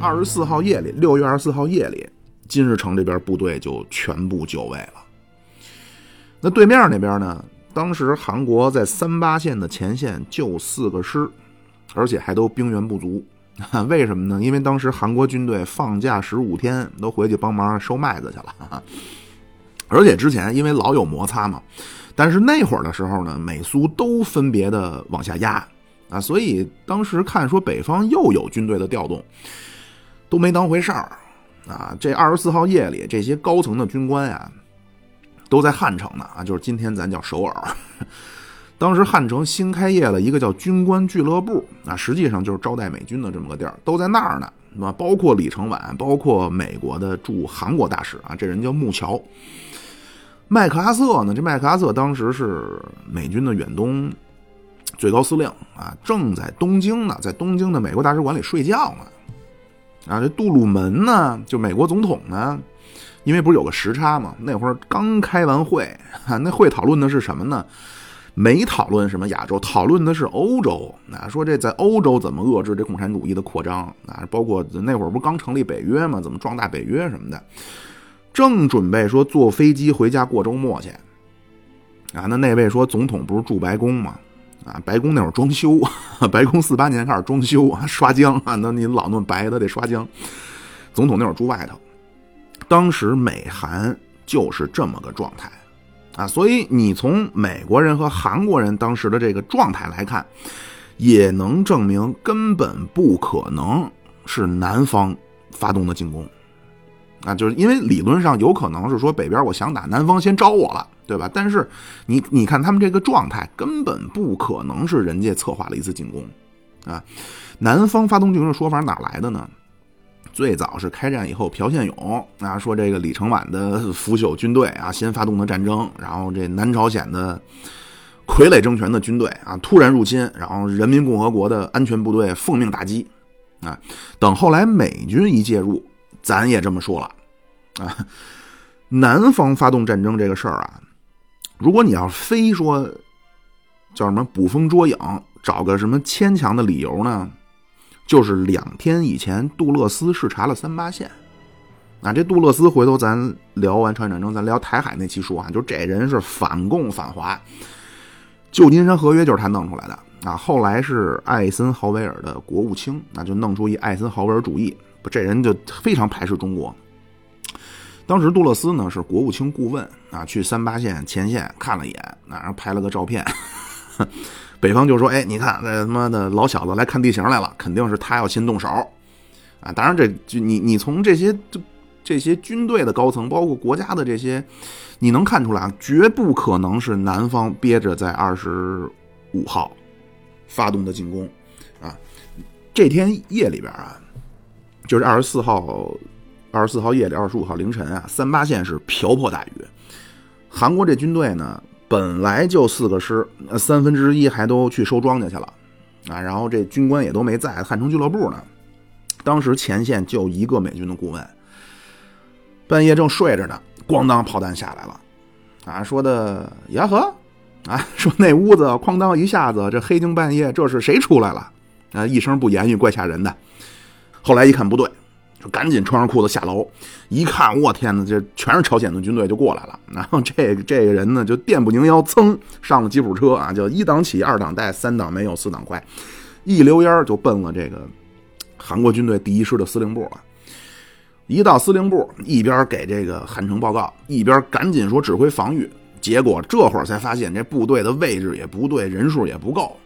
二十四号夜里，六月二十四号夜里，金日成这边部队就全部就位了。那对面那边呢？当时韩国在三八线的前线就四个师，而且还都兵源不足。为什么呢？因为当时韩国军队放假十五天，都回去帮忙收麦子去了。而且之前因为老有摩擦嘛，但是那会儿的时候呢，美苏都分别的往下压啊，所以当时看说北方又有军队的调动，都没当回事儿啊。这二十四号夜里，这些高层的军官呀，都在汉城呢啊，就是今天咱叫首尔。当时汉城新开业了一个叫军官俱乐部啊，实际上就是招待美军的这么个地儿，都在那儿呢。那包括李承晚，包括美国的驻韩国大使啊，这人叫木桥。麦克阿瑟呢，这麦克阿瑟当时是美军的远东最高司令啊，正在东京呢，在东京的美国大使馆里睡觉呢。啊，这杜鲁门呢，就美国总统呢，因为不是有个时差嘛，那会儿刚开完会，那会讨论的是什么呢？没讨论什么亚洲，讨论的是欧洲。啊，说这在欧洲怎么遏制这共产主义的扩张啊？包括那会儿不刚成立北约嘛，怎么壮大北约什么的？正准备说坐飞机回家过周末去。啊，那那位说总统不是住白宫吗？啊，白宫那会儿装修，白宫四八年开始装修啊，刷浆啊，那你老弄白的得刷浆。总统那会儿住外头，当时美韩就是这么个状态。啊，所以你从美国人和韩国人当时的这个状态来看，也能证明根本不可能是南方发动的进攻。啊，就是因为理论上有可能是说北边我想打，南方先招我了，对吧？但是你你看他们这个状态，根本不可能是人家策划了一次进攻。啊，南方发动进攻的说法哪来的呢？最早是开战以后，朴宪勇啊说这个李承晚的腐朽军队啊先发动的战争，然后这南朝鲜的傀儡政权的军队啊突然入侵，然后人民共和国的安全部队奉命打击啊。等后来美军一介入，咱也这么说了啊。南方发动战争这个事儿啊，如果你要非说叫什么捕风捉影，找个什么牵强的理由呢？就是两天以前，杜勒斯视察了三八线。啊，这杜勒斯回头咱聊完朝鲜战争，咱聊台海那期说啊，就这人是反共反华，旧金山合约就是他弄出来的啊。后来是艾森豪威尔的国务卿，那就弄出一艾森豪威尔主义，不，这人就非常排斥中国。当时杜勒斯呢是国务卿顾问啊，去三八线前线看了一眼，然后拍了个照片。北方就说：“哎，你看那他妈的老小子来看地形来了，肯定是他要先动手，啊！当然，这就你你从这些这这些军队的高层，包括国家的这些，你能看出来啊，绝不可能是南方憋着在二十五号发动的进攻，啊！这天夜里边啊，就是二十四号二十四号夜里，二十五号凌晨啊，三八线是瓢泼大雨，韩国这军队呢。”本来就四个师，三分之一还都去收庄稼去了，啊，然后这军官也都没在汉城俱乐部呢。当时前线就一个美军的顾问，半夜正睡着呢，咣当炮弹下来了，啊，说的呀呵，啊，说那屋子哐当一下子，这黑更半夜这是谁出来了？啊，一声不言语，怪吓人的。后来一看不对。就赶紧穿上裤子下楼，一看，我天哪，这全是朝鲜的军队就过来了。然后这这个人呢，就电不宁腰，噌上了吉普车啊，就一档起，二档带，三档没有，四档快，一溜烟就奔了这个韩国军队第一师的司令部了。一到司令部，一边给这个汉城报告，一边赶紧说指挥防御。结果这会儿才发现，这部队的位置也不对，人数也不够。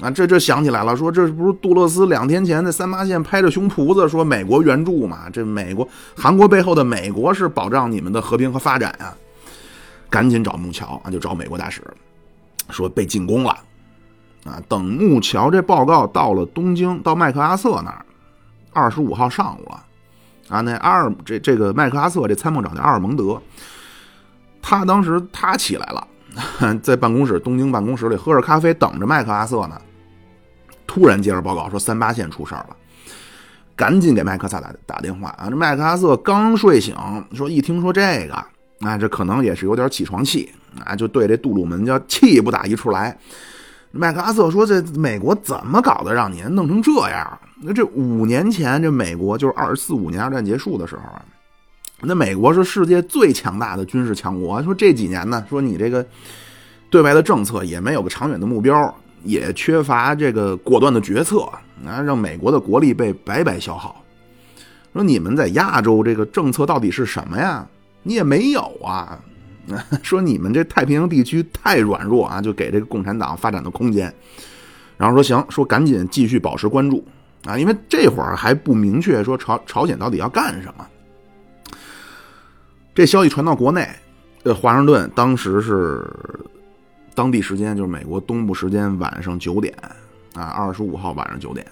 啊，这这想起来了，说这不是杜勒斯两天前在三八线拍着胸脯子说美国援助嘛？这美国韩国背后的美国是保障你们的和平和发展啊！赶紧找木桥啊，就找美国大使，说被进攻了啊！等木桥这报告到了东京，到麦克阿瑟那儿，二十五号上午了啊！那阿尔这这个麦克阿瑟这参谋长叫阿尔蒙德，他当时他起来了，在办公室东京办公室里喝着咖啡，等着麦克阿瑟呢。突然接着报告说三八线出事儿了，赶紧给麦克萨打打电话啊！这麦克阿瑟刚睡醒，说一听说这个，啊，这可能也是有点起床气啊，就对这杜鲁门叫气不打一处来。麦克阿瑟说：“这美国怎么搞的，让您弄成这样那这五年前，这美国就是二四五年二战结束的时候啊，那美国是世界最强大的军事强国。说这几年呢，说你这个对外的政策也没有个长远的目标，也缺乏这个果断的决策啊，让美国的国力被白白消耗。说你们在亚洲这个政策到底是什么呀？你也没有啊。说你们这太平洋地区太软弱啊，就给这个共产党发展的空间。然后说行，说赶紧继续保持关注啊，因为这会儿还不明确说朝朝鲜到底要干什么。这消息传到国内，呃，华盛顿当时是当地时间就是美国东部时间晚上九点啊，二十五号晚上九点。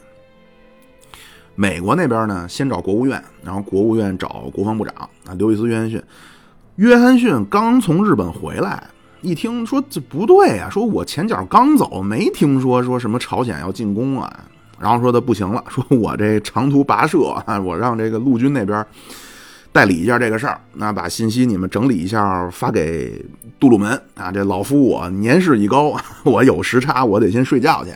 美国那边呢，先找国务院，然后国务院找国防部长啊，刘易斯·约翰逊。约翰逊刚从日本回来，一听说这不对呀，说我前脚刚走，没听说说什么朝鲜要进攻啊。然后说的不行了，说我这长途跋涉啊，我让这个陆军那边代理一下这个事儿，那把信息你们整理一下，发给杜鲁门啊。这老夫我年事已高，我有时差，我得先睡觉去。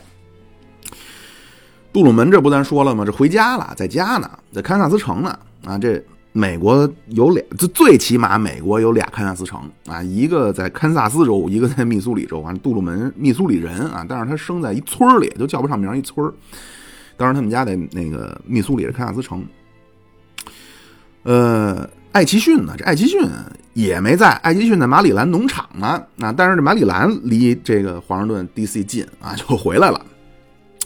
杜鲁门这不咱说了吗？这回家了，在家呢，在堪萨斯城呢。啊，这美国有俩，这最起码美国有俩堪萨斯城啊，一个在堪萨斯州，一个在密苏里州啊。杜鲁门密苏里人啊，但是他生在一村里，就叫不上名一村当时他们家在那个密苏里的堪萨斯城。呃，艾奇逊呢？这艾奇逊也没在，艾奇逊在马里兰农场呢。啊，但是这马里兰离这个华盛顿 D.C. 近啊，就回来了。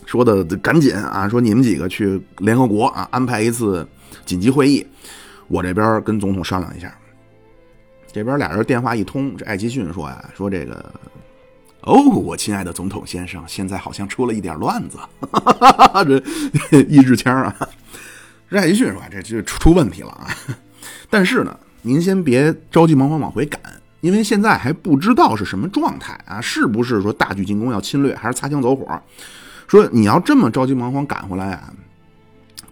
说的赶紧啊！说你们几个去联合国啊，安排一次紧急会议。我这边跟总统商量一下。这边俩人电话一通，这艾奇逊说呀：“说这个哦，我亲爱的总统先生，现在好像出了一点乱子。”哈哈哈哈这 一支枪啊！这艾奇逊说：“这就出问题了啊！但是呢，您先别着急忙慌往回赶，因为现在还不知道是什么状态啊，是不是说大举进攻要侵略，还是擦枪走火？”说你要这么着急忙慌赶回来啊，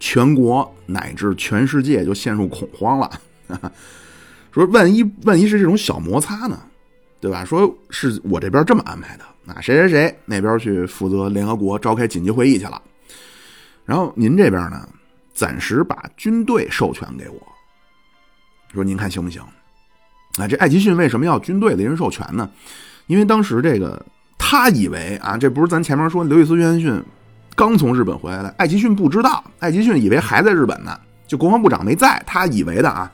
全国乃至全世界就陷入恐慌了。说万一万一是这种小摩擦呢，对吧？说是我这边这么安排的，啊，谁谁谁那边去负责联合国召开紧急会议去了，然后您这边呢，暂时把军队授权给我，说您看行不行？啊，这艾奇逊为什么要军队的人授权呢？因为当时这个。他以为啊，这不是咱前面说刘易斯·约翰逊刚从日本回来的，艾奇逊不知道，艾奇逊以为还在日本呢，就国防部长没在，他以为的啊。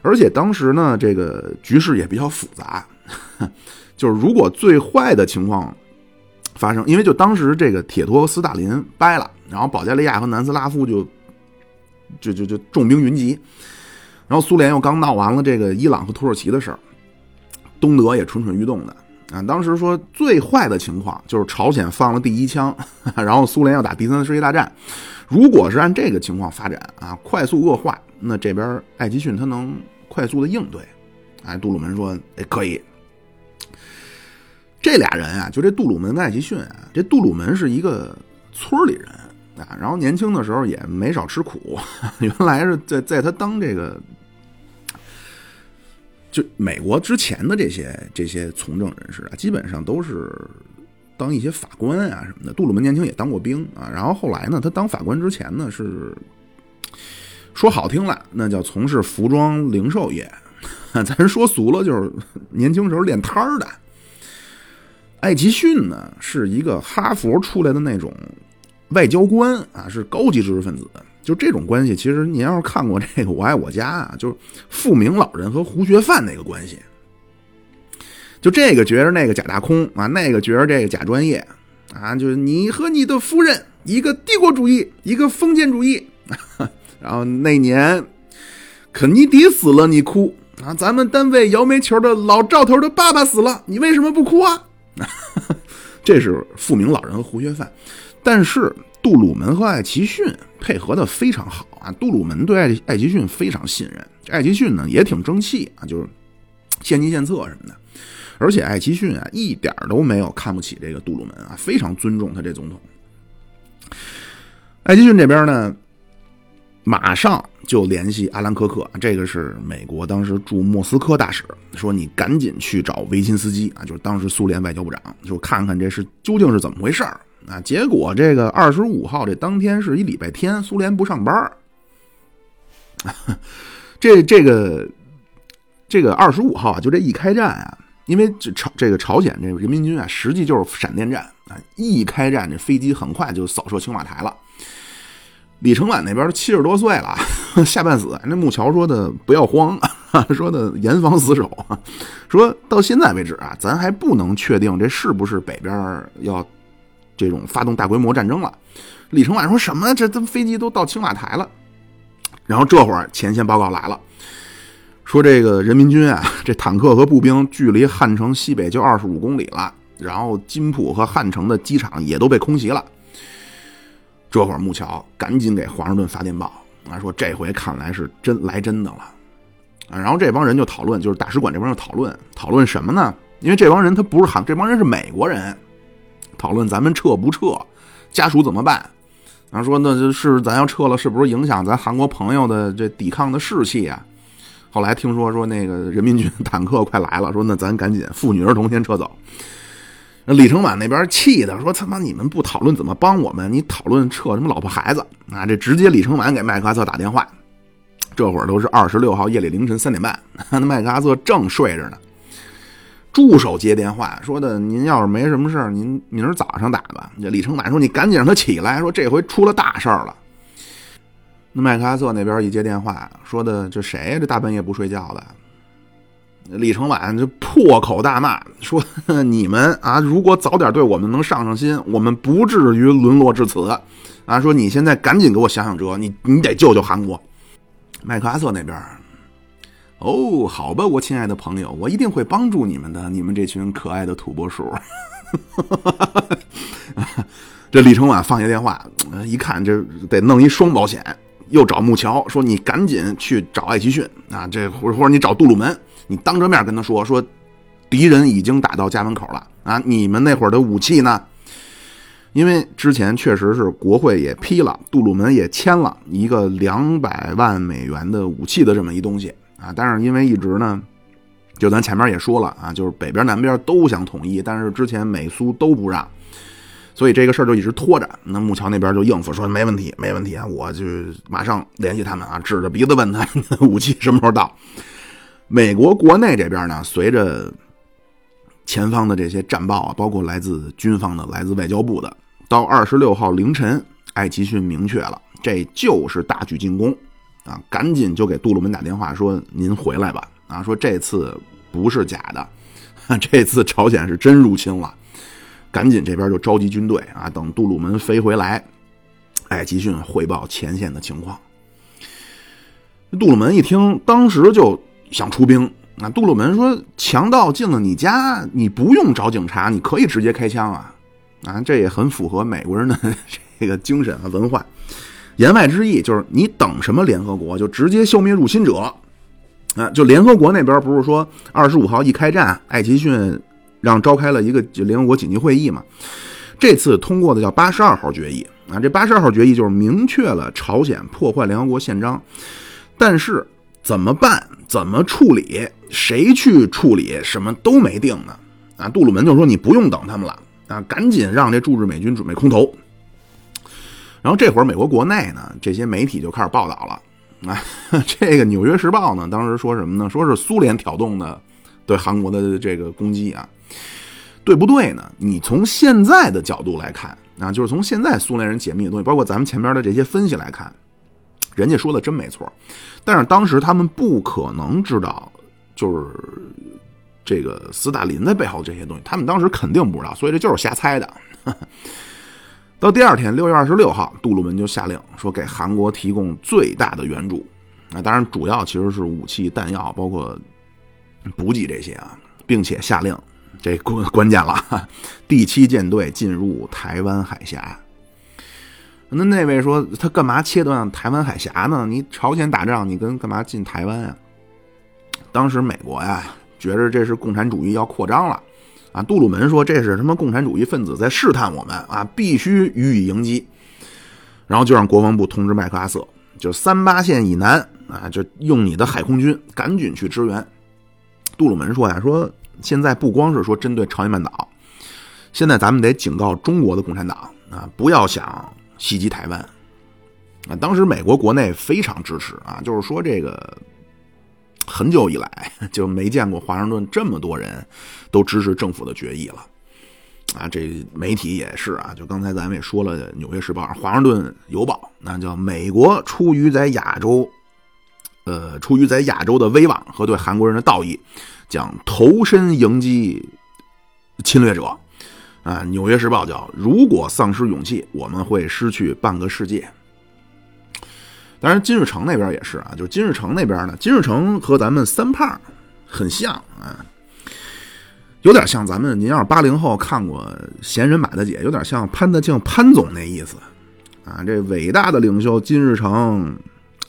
而且当时呢，这个局势也比较复杂，就是如果最坏的情况发生，因为就当时这个铁托和斯大林掰了，然后保加利亚和南斯拉夫就就就就重兵云集，然后苏联又刚闹完了这个伊朗和土耳其的事儿，东德也蠢蠢欲动的。啊，当时说最坏的情况就是朝鲜放了第一枪，然后苏联要打第三次世界大战。如果是按这个情况发展啊，快速恶化，那这边艾奇逊他能快速的应对。哎，杜鲁门说，哎，可以。这俩人啊，就这杜鲁门跟艾奇逊啊，这杜鲁门是一个村里人啊，然后年轻的时候也没少吃苦，原来是在在他当这个。就美国之前的这些这些从政人士啊，基本上都是当一些法官啊什么的。杜鲁门年轻也当过兵啊，然后后来呢，他当法官之前呢是说好听了，那叫从事服装零售业；咱说俗了，就是年轻时候练摊儿的。艾奇逊呢是一个哈佛出来的那种外交官啊，是高级知识分子。就这种关系，其实您要是看过这个《我爱我家》啊，就是富明老人和胡学范那个关系，就这个觉着那个假大空啊，那个觉着这个假专业啊，就是你和你的夫人，一个帝国主义，一个封建主义。然后那年肯尼迪死了，你哭啊？咱们单位摇煤球的老赵头的爸爸死了，你为什么不哭啊？这是富明老人和胡学范，但是。杜鲁门和艾奇逊配合的非常好啊！杜鲁门对艾艾奇逊非常信任，艾奇逊呢也挺争气啊，就是献计献策什么的。而且艾奇逊啊一点都没有看不起这个杜鲁门啊，非常尊重他这总统。艾奇逊这边呢，马上就联系阿兰科克，这个是美国当时驻莫斯科大使，说你赶紧去找维钦斯基啊，就是当时苏联外交部长，就看看这是究竟是怎么回事儿啊。结果这个二十五号这当天是一礼拜天，苏联不上班儿 这这个这个二十五号啊，就这一开战啊，因为这朝这个朝鲜这个人民军啊，实际就是闪电战啊，一开战这飞机很快就扫射青瓦台了。李承晚那边都七十多岁了，下半死。那木桥说的不要慌，说的严防死守。说到现在为止啊，咱还不能确定这是不是北边要这种发动大规模战争了。李承晚说什么？这这飞机都到青瓦台了。然后这会儿前线报告来了，说这个人民军啊，这坦克和步兵距离汉城西北就二十五公里了。然后金浦和汉城的机场也都被空袭了。这会儿木桥赶紧给华盛顿发电报啊，说这回看来是真来真的了。然后这帮人就讨论，就是大使馆这帮人讨论讨论什么呢？因为这帮人他不是韩，这帮人是美国人，讨论咱们撤不撤，家属怎么办？然后说那就是咱要撤了，是不是影响咱韩国朋友的这抵抗的士气啊？后来听说说那个人民军坦克快来了，说那咱赶紧妇女儿童先撤走。那李承晚那边气的说：“他妈，你们不讨论怎么帮我们，你讨论撤什么老婆孩子啊？这直接李承晚给麦克阿瑟打电话。这会儿都是二十六号夜里凌晨三点半，那 麦克阿瑟正睡着呢。助手接电话说的：‘您要是没什么事您明儿早上打吧。’这李承晚说：‘你赶紧让他起来，说这回出了大事了。’那麦克阿瑟那边一接电话说的：‘这谁呀？这大半夜不睡觉的？’李承晚就破口大骂说：“你们啊，如果早点对我们能上上心，我们不至于沦落至此。啊，说你现在赶紧给我想想辙，你你得救救韩国。”麦克阿瑟那边，哦，好吧，我亲爱的朋友，我一定会帮助你们的，你们这群可爱的土拨鼠。这李承晚放下电话，一看这得弄一双保险，又找木桥说：“你赶紧去找艾奇逊啊，这或者或者你找杜鲁门。”你当着面跟他说说，敌人已经打到家门口了啊！你们那会儿的武器呢？因为之前确实是国会也批了，杜鲁门也签了一个两百万美元的武器的这么一东西啊。但是因为一直呢，就咱前面也说了啊，就是北边南边都想统一，但是之前美苏都不让，所以这个事儿就一直拖着。那木桥那边就应付说没问题，没问题啊，我就马上联系他们啊，指着鼻子问他 武器什么时候到。美国国内这边呢，随着前方的这些战报啊，包括来自军方的、来自外交部的，到二十六号凌晨，艾奇逊明确了，这就是大举进攻啊！赶紧就给杜鲁门打电话说：“您回来吧！”啊，说这次不是假的，这次朝鲜是真入侵了。赶紧这边就召集军队啊，等杜鲁门飞回来，艾奇逊汇报前线的情况。杜鲁门一听，当时就。想出兵啊！杜鲁门说：“强盗进了你家，你不用找警察，你可以直接开枪啊！啊，这也很符合美国人的 这个精神和文化。言外之意就是，你等什么联合国，就直接消灭入侵者啊！就联合国那边不是说二十五号一开战，艾奇逊让召开了一个联合国紧急会议嘛？这次通过的叫八十二号决议啊！这八十二号决议就是明确了朝鲜破坏联合国宪章，但是。”怎么办？怎么处理？谁去处理？什么都没定呢。啊，杜鲁门就说：“你不用等他们了啊，赶紧让这驻日美军准备空投。”然后这会儿美国国内呢，这些媒体就开始报道了。啊，这个《纽约时报》呢，当时说什么呢？说是苏联挑动的对韩国的这个攻击啊，对不对呢？你从现在的角度来看啊，就是从现在苏联人解密的东西，包括咱们前边的这些分析来看。人家说的真没错，但是当时他们不可能知道，就是这个斯大林在背后这些东西，他们当时肯定不知道，所以这就是瞎猜的。到第二天，六月二十六号，杜鲁门就下令说给韩国提供最大的援助，啊，当然主要其实是武器、弹药，包括补给这些啊，并且下令，这关关键了，第七舰队进入台湾海峡。那那位说他干嘛切断台湾海峡呢？你朝鲜打仗，你跟干嘛进台湾啊？当时美国呀，觉着这是共产主义要扩张了，啊，杜鲁门说这是什么共产主义分子在试探我们啊，必须予以迎击。然后就让国防部通知麦克阿瑟，就三八线以南啊，就用你的海空军赶紧去支援。杜鲁门说呀，说现在不光是说针对朝鲜半岛。现在咱们得警告中国的共产党啊，不要想袭击台湾啊！当时美国国内非常支持啊，就是说这个很久以来 就没见过华盛顿这么多人都支持政府的决议了啊！这媒体也是啊，就刚才咱们也说了，《纽约时报》《华盛顿邮报》，那叫美国出于在亚洲，呃，出于在亚洲的威望和对韩国人的道义，将投身迎击侵略者。啊，《纽约时报》叫：“如果丧失勇气，我们会失去半个世界。”当然，金日成那边也是啊，就是金日成那边呢，金日成和咱们三胖很像啊，有点像咱们。您要是八零后看过《闲人马大姐》，有点像潘德庆潘总那意思啊。这伟大的领袖金日成，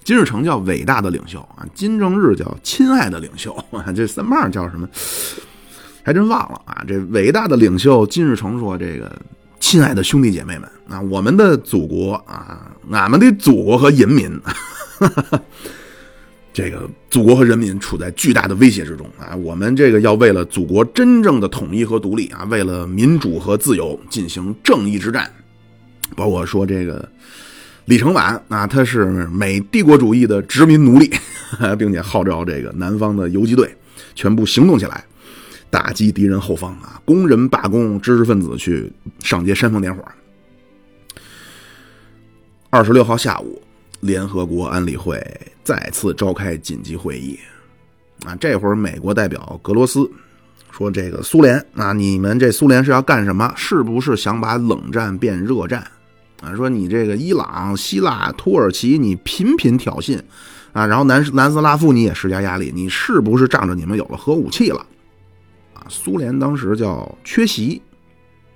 金日成叫伟大的领袖啊，金正日叫亲爱的领袖啊，这三胖叫什么？还真忘了啊！这伟大的领袖金日成说：“这个亲爱的兄弟姐妹们啊，我们的祖国啊，俺们的祖国和人民，哈哈哈这个祖国和人民处在巨大的威胁之中啊！我们这个要为了祖国真正的统一和独立啊，为了民主和自由进行正义之战。包括说这个李承晚啊，他是美帝国主义的殖民奴隶，并且号召这个南方的游击队全部行动起来。”打击敌人后方啊！工人罢工，知识分子去上街煽风点火。二十六号下午，联合国安理会再次召开紧急会议。啊，这会儿美国代表格罗斯说：“这个苏联啊，你们这苏联是要干什么？是不是想把冷战变热战？啊，说你这个伊朗、希腊、土耳其，你频频挑衅啊，然后南南斯拉夫你也施加压力，你是不是仗着你们有了核武器了？”苏联当时叫缺席，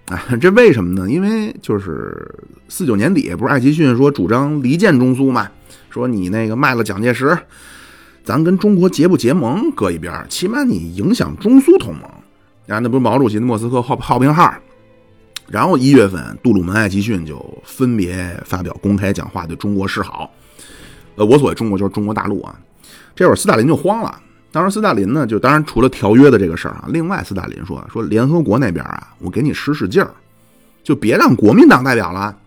啊，这为什么呢？因为就是四九年底，不是艾奇逊说主张离间中苏嘛？说你那个卖了蒋介石，咱跟中国结不结盟搁一边，起码你影响中苏同盟。啊，那不是毛主席的莫斯科号号兵号。然后一月份，杜鲁门、艾奇逊就分别发表公开讲话，对中国示好。呃，我所谓中国就是中国大陆啊。这会儿斯大林就慌了。当时斯大林呢，就当然除了条约的这个事儿啊，另外斯大林说说联合国那边啊，我给你使使劲儿，就别让国民党代表了。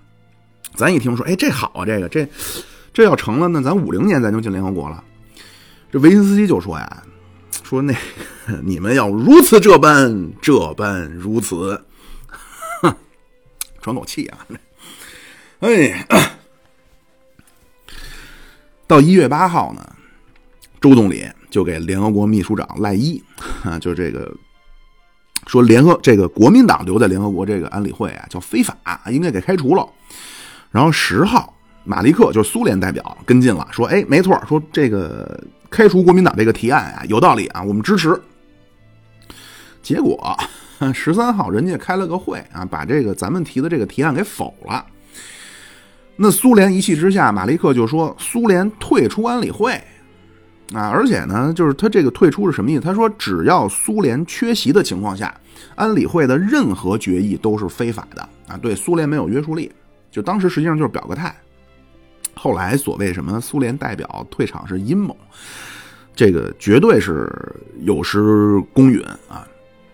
咱一听说，哎，这好啊，这个这这要成了，那咱五零年咱就进联合国了。这维辛斯基就说呀，说那你们要如此这般这般如此，喘口气啊。哎，到一月八号呢，周总理。就给联合国秘书长赖伊啊，就这个说联合这个国民党留在联合国这个安理会啊，叫非法，应该给开除了。然后十号，马利克就是苏联代表跟进了，说哎，没错，说这个开除国民党这个提案啊，有道理啊，我们支持。结果 十三号，人家开了个会啊，把这个咱们提的这个提案给否了。那苏联一气之下，马利克就说苏联退出安理会。啊，而且呢，就是他这个退出是什么意思？他说，只要苏联缺席的情况下，安理会的任何决议都是非法的啊，对苏联没有约束力。就当时实际上就是表个态。后来所谓什么苏联代表退场是阴谋，这个绝对是有失公允啊。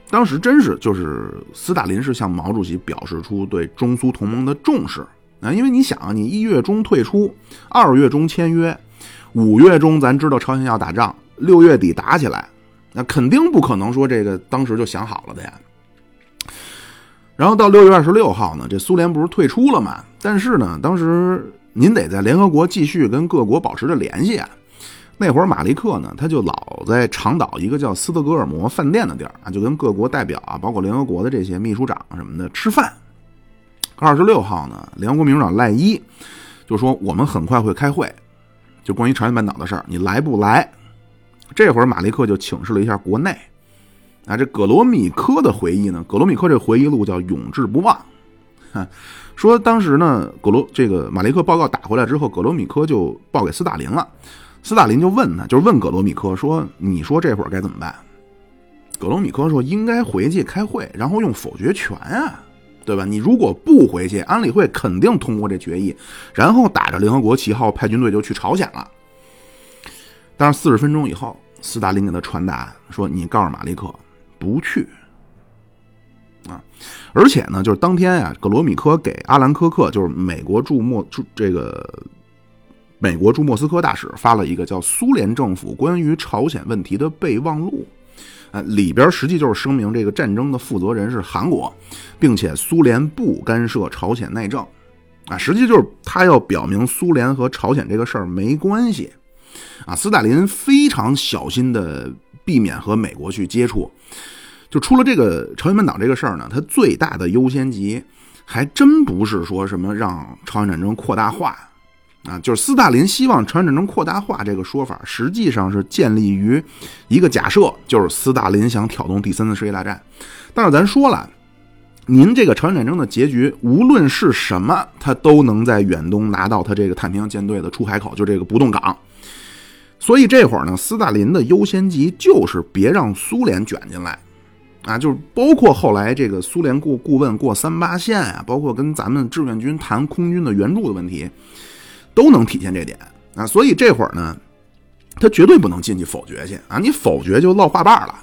当时真是就是斯大林是向毛主席表示出对中苏同盟的重视啊，因为你想，你一月中退出，二月中签约。五月中，咱知道朝鲜要打仗，六月底打起来，那肯定不可能说这个当时就想好了的呀。然后到六月二十六号呢，这苏联不是退出了嘛？但是呢，当时您得在联合国继续跟各国保持着联系啊。那会儿马利克呢，他就老在长岛一个叫斯德哥尔摩饭店的地儿啊，就跟各国代表啊，包括联合国的这些秘书长什么的吃饭。二十六号呢，联合国秘书长赖伊就说：“我们很快会开会。”就关于朝鲜半岛的事儿，你来不来？这会儿马利克就请示了一下国内。啊，这葛罗米科的回忆呢？葛罗米科这回忆录叫《永志不忘》。说当时呢，葛罗这个马利克报告打回来之后，葛罗米科就报给斯大林了。斯大林就问他，就是问葛罗米科说：“你说这会儿该怎么办？”葛罗米科说：“应该回去开会，然后用否决权啊。”对吧？你如果不回去，安理会肯定通过这决议，然后打着联合国旗号派军队就去朝鲜了。但是四十分钟以后，斯大林给他传达说：“你告诉马利克不去。”啊。而且呢，就是当天啊，格罗米科给阿兰科克，就是美国驻莫驻这个美国驻莫斯科大使发了一个叫《苏联政府关于朝鲜问题的备忘录》，啊，里边实际就是声明这个战争的负责人是韩国，并且苏联不干涉朝鲜内政，啊，实际就是他要表明苏联和朝鲜这个事儿没关系，啊，斯大林非常小心的避免和美国去接触。就出了这个朝鲜半岛这个事儿呢，他最大的优先级还真不是说什么让朝鲜战争扩大化啊，就是斯大林希望朝鲜战争扩大化这个说法，实际上是建立于一个假设，就是斯大林想挑动第三次世界大战。但是咱说了，您这个朝鲜战争的结局无论是什么，他都能在远东拿到他这个太平洋舰队的出海口，就这个不动港。所以这会儿呢，斯大林的优先级就是别让苏联卷进来。啊，就是包括后来这个苏联顾顾问过三八线啊，包括跟咱们志愿军谈空军的援助的问题，都能体现这点啊。所以这会儿呢，他绝对不能进去否决去啊！你否决就落话瓣了。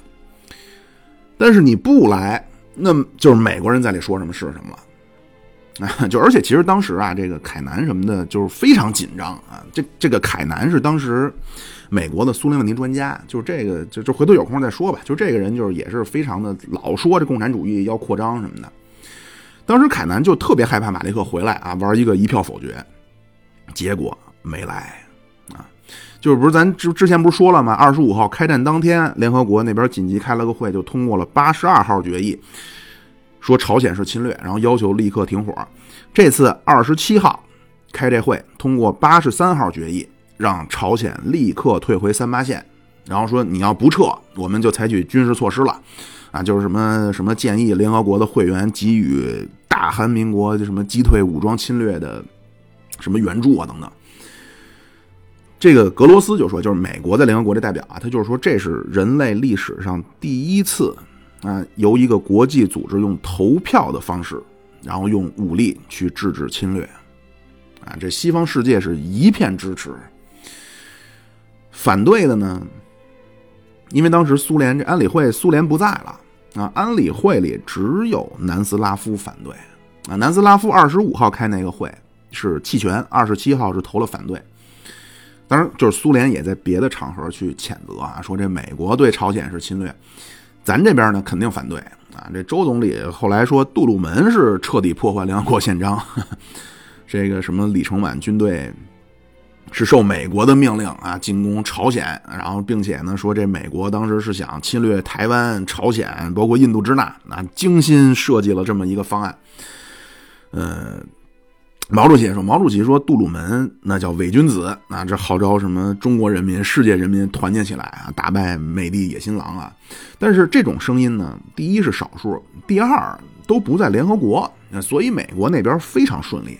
但是你不来，那就是美国人在里说什么是什么了 啊！就而且其实当时啊，这个凯南什么的，就是非常紧张啊。这这个凯南是当时。美国的苏联问题专家，就这个，就就回头有空再说吧。就这个人，就是也是非常的老说这共产主义要扩张什么的。当时凯南就特别害怕马利克回来啊，玩一个一票否决，结果没来啊。就是不是咱之之前不是说了吗？二十五号开战当天，联合国那边紧急开了个会，就通过了八十二号决议，说朝鲜是侵略，然后要求立刻停火。这次二十七号开这会，通过八十三号决议。让朝鲜立刻退回三八线，然后说你要不撤，我们就采取军事措施了，啊，就是什么什么建议联合国的会员给予大韩民国就什么击退武装侵略的什么援助啊等等。这个格罗斯就说，就是美国在联合国的代表啊，他就是说这是人类历史上第一次啊，由一个国际组织用投票的方式，然后用武力去制止侵略，啊，这西方世界是一片支持。反对的呢，因为当时苏联这安理会苏联不在了啊，安理会里只有南斯拉夫反对啊。南斯拉夫二十五号开那个会是弃权，二十七号是投了反对。当然，就是苏联也在别的场合去谴责啊，说这美国对朝鲜是侵略，咱这边呢肯定反对啊。这周总理后来说，杜鲁门是彻底破坏联合国宪章，这个什么李承晚军队。是受美国的命令啊，进攻朝鲜，然后并且呢说这美国当时是想侵略台湾、朝鲜，包括印度支那，啊，精心设计了这么一个方案。呃，毛主席说，毛主席说杜鲁门那叫伪君子啊，这号召什么中国人民、世界人民团结起来啊，打败美帝野心狼啊。但是这种声音呢，第一是少数，第二都不在联合国，所以美国那边非常顺利。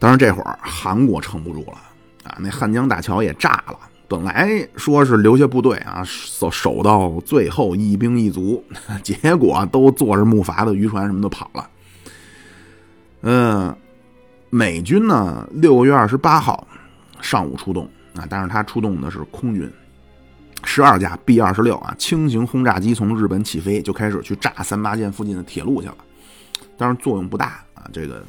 当然，这会儿韩国撑不住了啊！那汉江大桥也炸了。本来说是留下部队啊，守守到最后一兵一卒，结果都坐着木筏的渔船什么的跑了。嗯，美军呢，六月二十八号上午出动啊，但是他出动的是空军，十二架 B 二十六啊轻型轰炸机从日本起飞，就开始去炸三八线附近的铁路去了。但是作用不大啊，这个。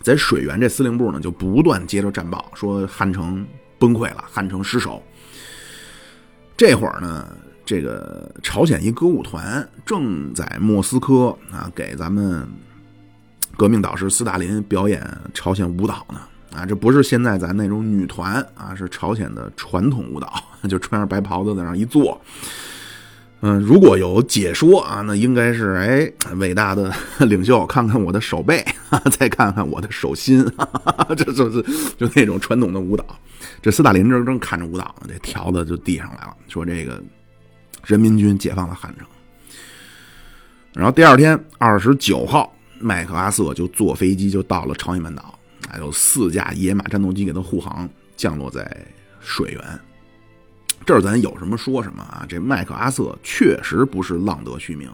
在水源这司令部呢，就不断接着战报，说汉城崩溃了，汉城失守。这会儿呢，这个朝鲜一歌舞团正在莫斯科啊，给咱们革命导师斯大林表演朝鲜舞蹈呢。啊，这不是现在咱那种女团啊，是朝鲜的传统舞蹈，就穿上白袍子在那一坐。嗯，如果有解说啊，那应该是哎，伟大的 领袖，看看我的手背，再看看我的手心，哈 哈这就是就那种传统的舞蹈。这斯大林这正看着舞蹈呢，这条子就递上来了，说这个人民军解放了汉城。然后第二天二十九号，麦克阿瑟就坐飞机就到了朝鲜半岛，还有四架野马战斗机给他护航，降落在水源。这儿咱有什么说什么啊！这麦克阿瑟确实不是浪得虚名。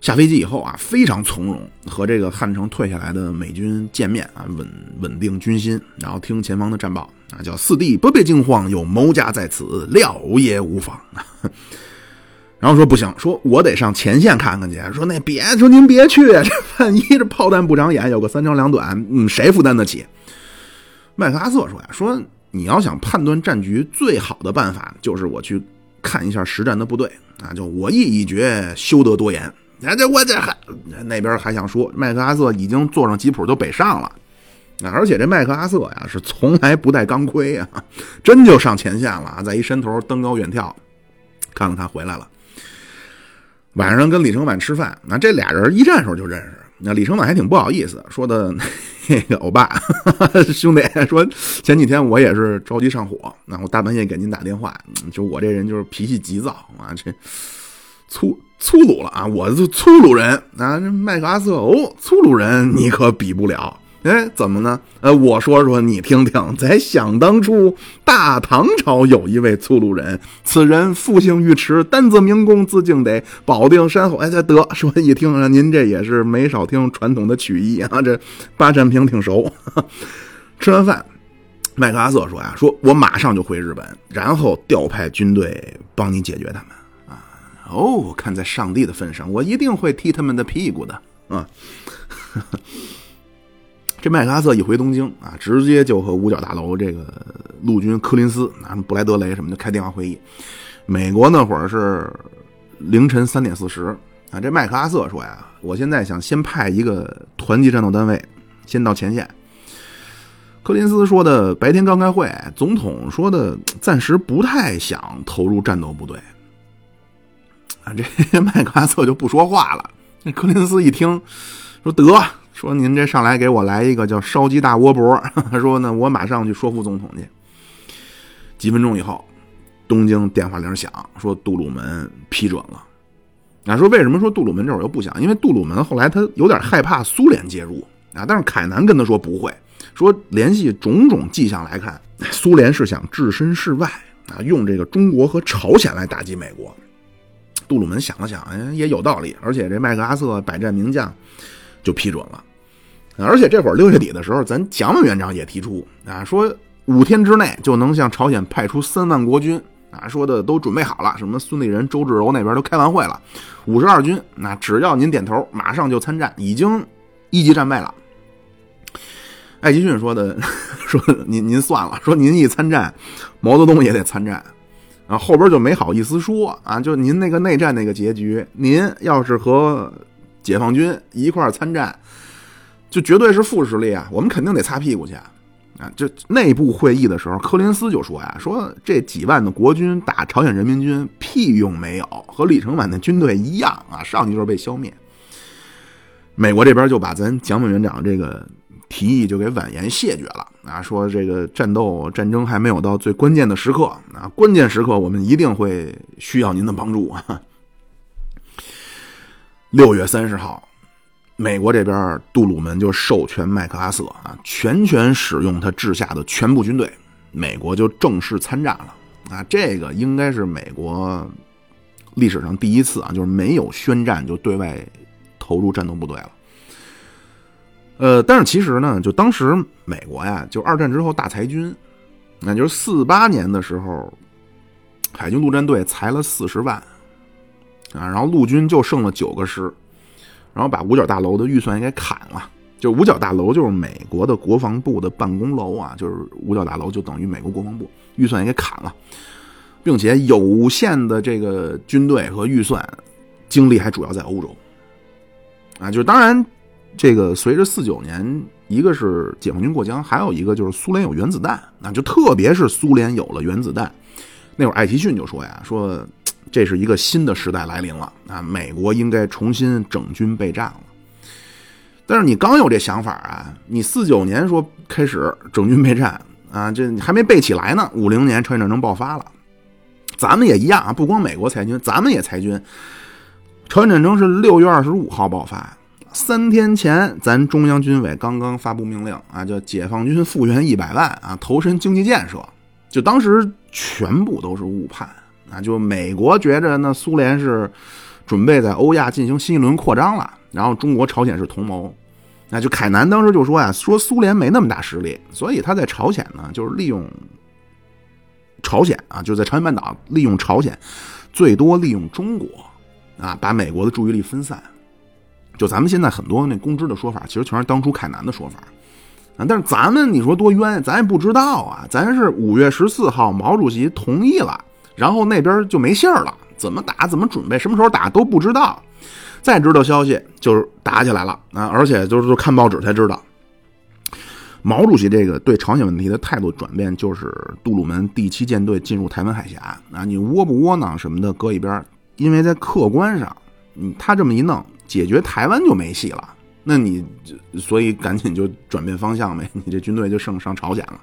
下飞机以后啊，非常从容，和这个汉城退下来的美军见面啊，稳稳定军心，然后听前方的战报啊，叫四弟不必惊慌，有谋家在此，料也无妨。然后说不行，说我得上前线看看去。说那别说您别去，这万一这炮弹不长眼，有个三长两短，嗯，谁负担得起？麦克阿瑟说呀，说你要想判断战局，最好的办法就是我去看一下实战的部队啊，就我意已决，休得多言。那，这我这还那边还想说，麦克阿瑟已经坐上吉普都北上了啊，而且这麦克阿瑟呀是从来不带钢盔呀，真就上前线了，在一山头登高远眺，看了他回来了。晚上跟李承晚吃饭，那这俩人一战时候就认识。那李承晚还挺不好意思，说的 那个欧巴 兄弟，说前几天我也是着急上火，那我大半夜给您打电话，就我这人就是脾气急躁啊，这粗粗鲁了啊，我是粗鲁人啊，麦克阿瑟哦，粗鲁人你可比不了。哎，怎么呢？呃，我说说你听听，在想当初，大唐朝有一位粗鲁人，此人复姓尉迟，单字明公，字敬德，保定山后。哎，得说一听啊，您这也是没少听传统的曲艺啊，这八扇屏挺熟。吃完饭，麦克阿瑟说呀，说我马上就回日本，然后调派军队帮你解决他们啊。哦，看在上帝的份上，我一定会踢他们的屁股的啊。这麦克阿瑟一回东京啊，直接就和五角大楼这个陆军柯林斯啊、布莱德雷什么的开电话会议。美国那会儿是凌晨三点四十啊，这麦克阿瑟说呀：“我现在想先派一个团级战斗单位先到前线。”柯林斯说的：“白天刚开会，总统说的暂时不太想投入战斗部队。”啊，这 麦克阿瑟就不说话了。这柯林斯一听，说：“得。”说您这上来给我来一个叫烧鸡大窝脖，说呢我马上去说服总统去。几分钟以后，东京电话铃响，说杜鲁门批准了。啊，说为什么说杜鲁门这会儿又不响？因为杜鲁门后来他有点害怕苏联介入啊，但是凯南跟他说不会，说联系种种迹象来看，苏联是想置身事外啊，用这个中国和朝鲜来打击美国。杜鲁门想了想，哎，也有道理，而且这麦克阿瑟百战名将就批准了。而且这会儿六月底的时候，咱蒋委员长也提出啊，说五天之内就能向朝鲜派出三万国军啊，说的都准备好了。什么孙立人、周至柔那边都开完会了，五十二军，那只要您点头，马上就参战，已经一级战备了。艾奇逊说的，说您您算了，说您一参战，毛泽东也得参战，啊，后边就没好意思说啊，就您那个内战那个结局，您要是和解放军一块参战。就绝对是副实力啊！我们肯定得擦屁股去啊！这内部会议的时候，柯林斯就说呀：“说这几万的国军打朝鲜人民军屁用没有，和李承晚的军队一样啊，上去就是被消灭。”美国这边就把咱蒋委员长这个提议就给婉言谢绝了啊，说这个战斗战争还没有到最关键的时刻啊，关键时刻我们一定会需要您的帮助啊！六月三十号。美国这边，杜鲁门就授权麦克阿瑟啊，全权使用他治下的全部军队，美国就正式参战了啊！这个应该是美国历史上第一次啊，就是没有宣战就对外投入战斗部队了。呃，但是其实呢，就当时美国呀，就二战之后大裁军，那就是四八年的时候，海军陆战队裁了四十万啊，然后陆军就剩了九个师。然后把五角大楼的预算也给砍了，就五角大楼就是美国的国防部的办公楼啊，就是五角大楼就等于美国国防部，预算也给砍了，并且有限的这个军队和预算，精力还主要在欧洲，啊，就是当然这个随着四九年，一个是解放军过江，还有一个就是苏联有原子弹，啊，就特别是苏联有了原子弹，那会儿艾奇逊就说呀，说。这是一个新的时代来临了啊！美国应该重新整军备战了。但是你刚有这想法啊，你四九年说开始整军备战啊，这还没备起来呢。五零年朝鲜战争爆发了，咱们也一样啊，不光美国裁军，咱们也裁军。朝鲜战争是六月二十五号爆发，三天前咱中央军委刚刚发布命令啊，叫解放军复员一百万啊，投身经济建设。就当时全部都是误判。啊，就美国觉着呢苏联是准备在欧亚进行新一轮扩张了，然后中国、朝鲜是同谋。那就凯南当时就说呀，说苏联没那么大实力，所以他在朝鲜呢，就是利用朝鲜啊，就在朝鲜半岛利用朝鲜最多利用中国啊，把美国的注意力分散。就咱们现在很多那公知的说法，其实全是当初凯南的说法啊。但是咱们你说多冤，咱也不知道啊。咱是五月十四号毛主席同意了，然后那边就没信儿了，怎么打，怎么准备，什么时候打都不知道。再知道消息就是打起来了啊，而且就是看报纸才知道。毛主席这个对朝鲜问题的态度转变，就是杜鲁门第七舰队进入台湾海峡啊，你窝不窝囊什么的搁一边，因为在客观上，嗯，他这么一弄，解决台湾就没戏了。那你所以赶紧就转变方向呗，你这军队就剩上朝鲜了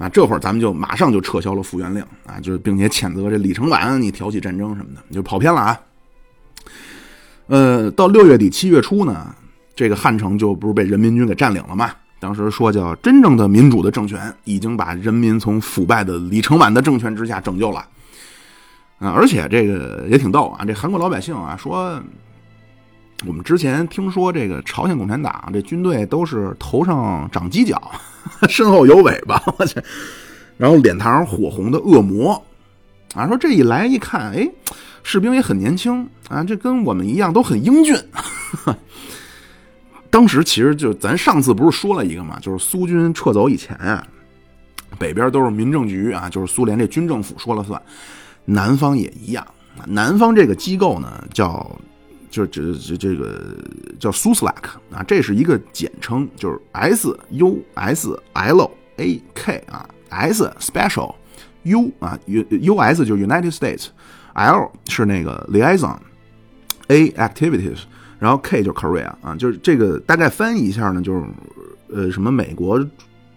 啊。这会儿咱们就马上就撤销了复员令啊，就是并且谴责这李承晚你挑起战争什么的，你就跑偏了啊。呃，到六月底七月初呢，这个汉城就不是被人民军给占领了吗？当时说叫真正的民主的政权已经把人民从腐败的李承晚的政权之下拯救了，啊，而且这个也挺逗啊，这韩国老百姓啊说，我们之前听说这个朝鲜共产党这军队都是头上长犄角，身后有尾巴，我去，然后脸膛火红的恶魔，啊，说这一来一看，哎，士兵也很年轻啊，这跟我们一样都很英俊。当时其实就咱上次不是说了一个嘛，就是苏军撤走以前啊，北边都是民政局啊，就是苏联这军政府说了算，南方也一样。南方这个机构呢，叫就这这这个叫苏斯拉克啊，这是一个简称，就是 S U S L A K 啊，S Special U 啊 U U S 就是 United States，L 是那个 Liaison，A Activities。然后 K 就 Korea 啊，就是这个大概翻译一下呢，就是呃什么美国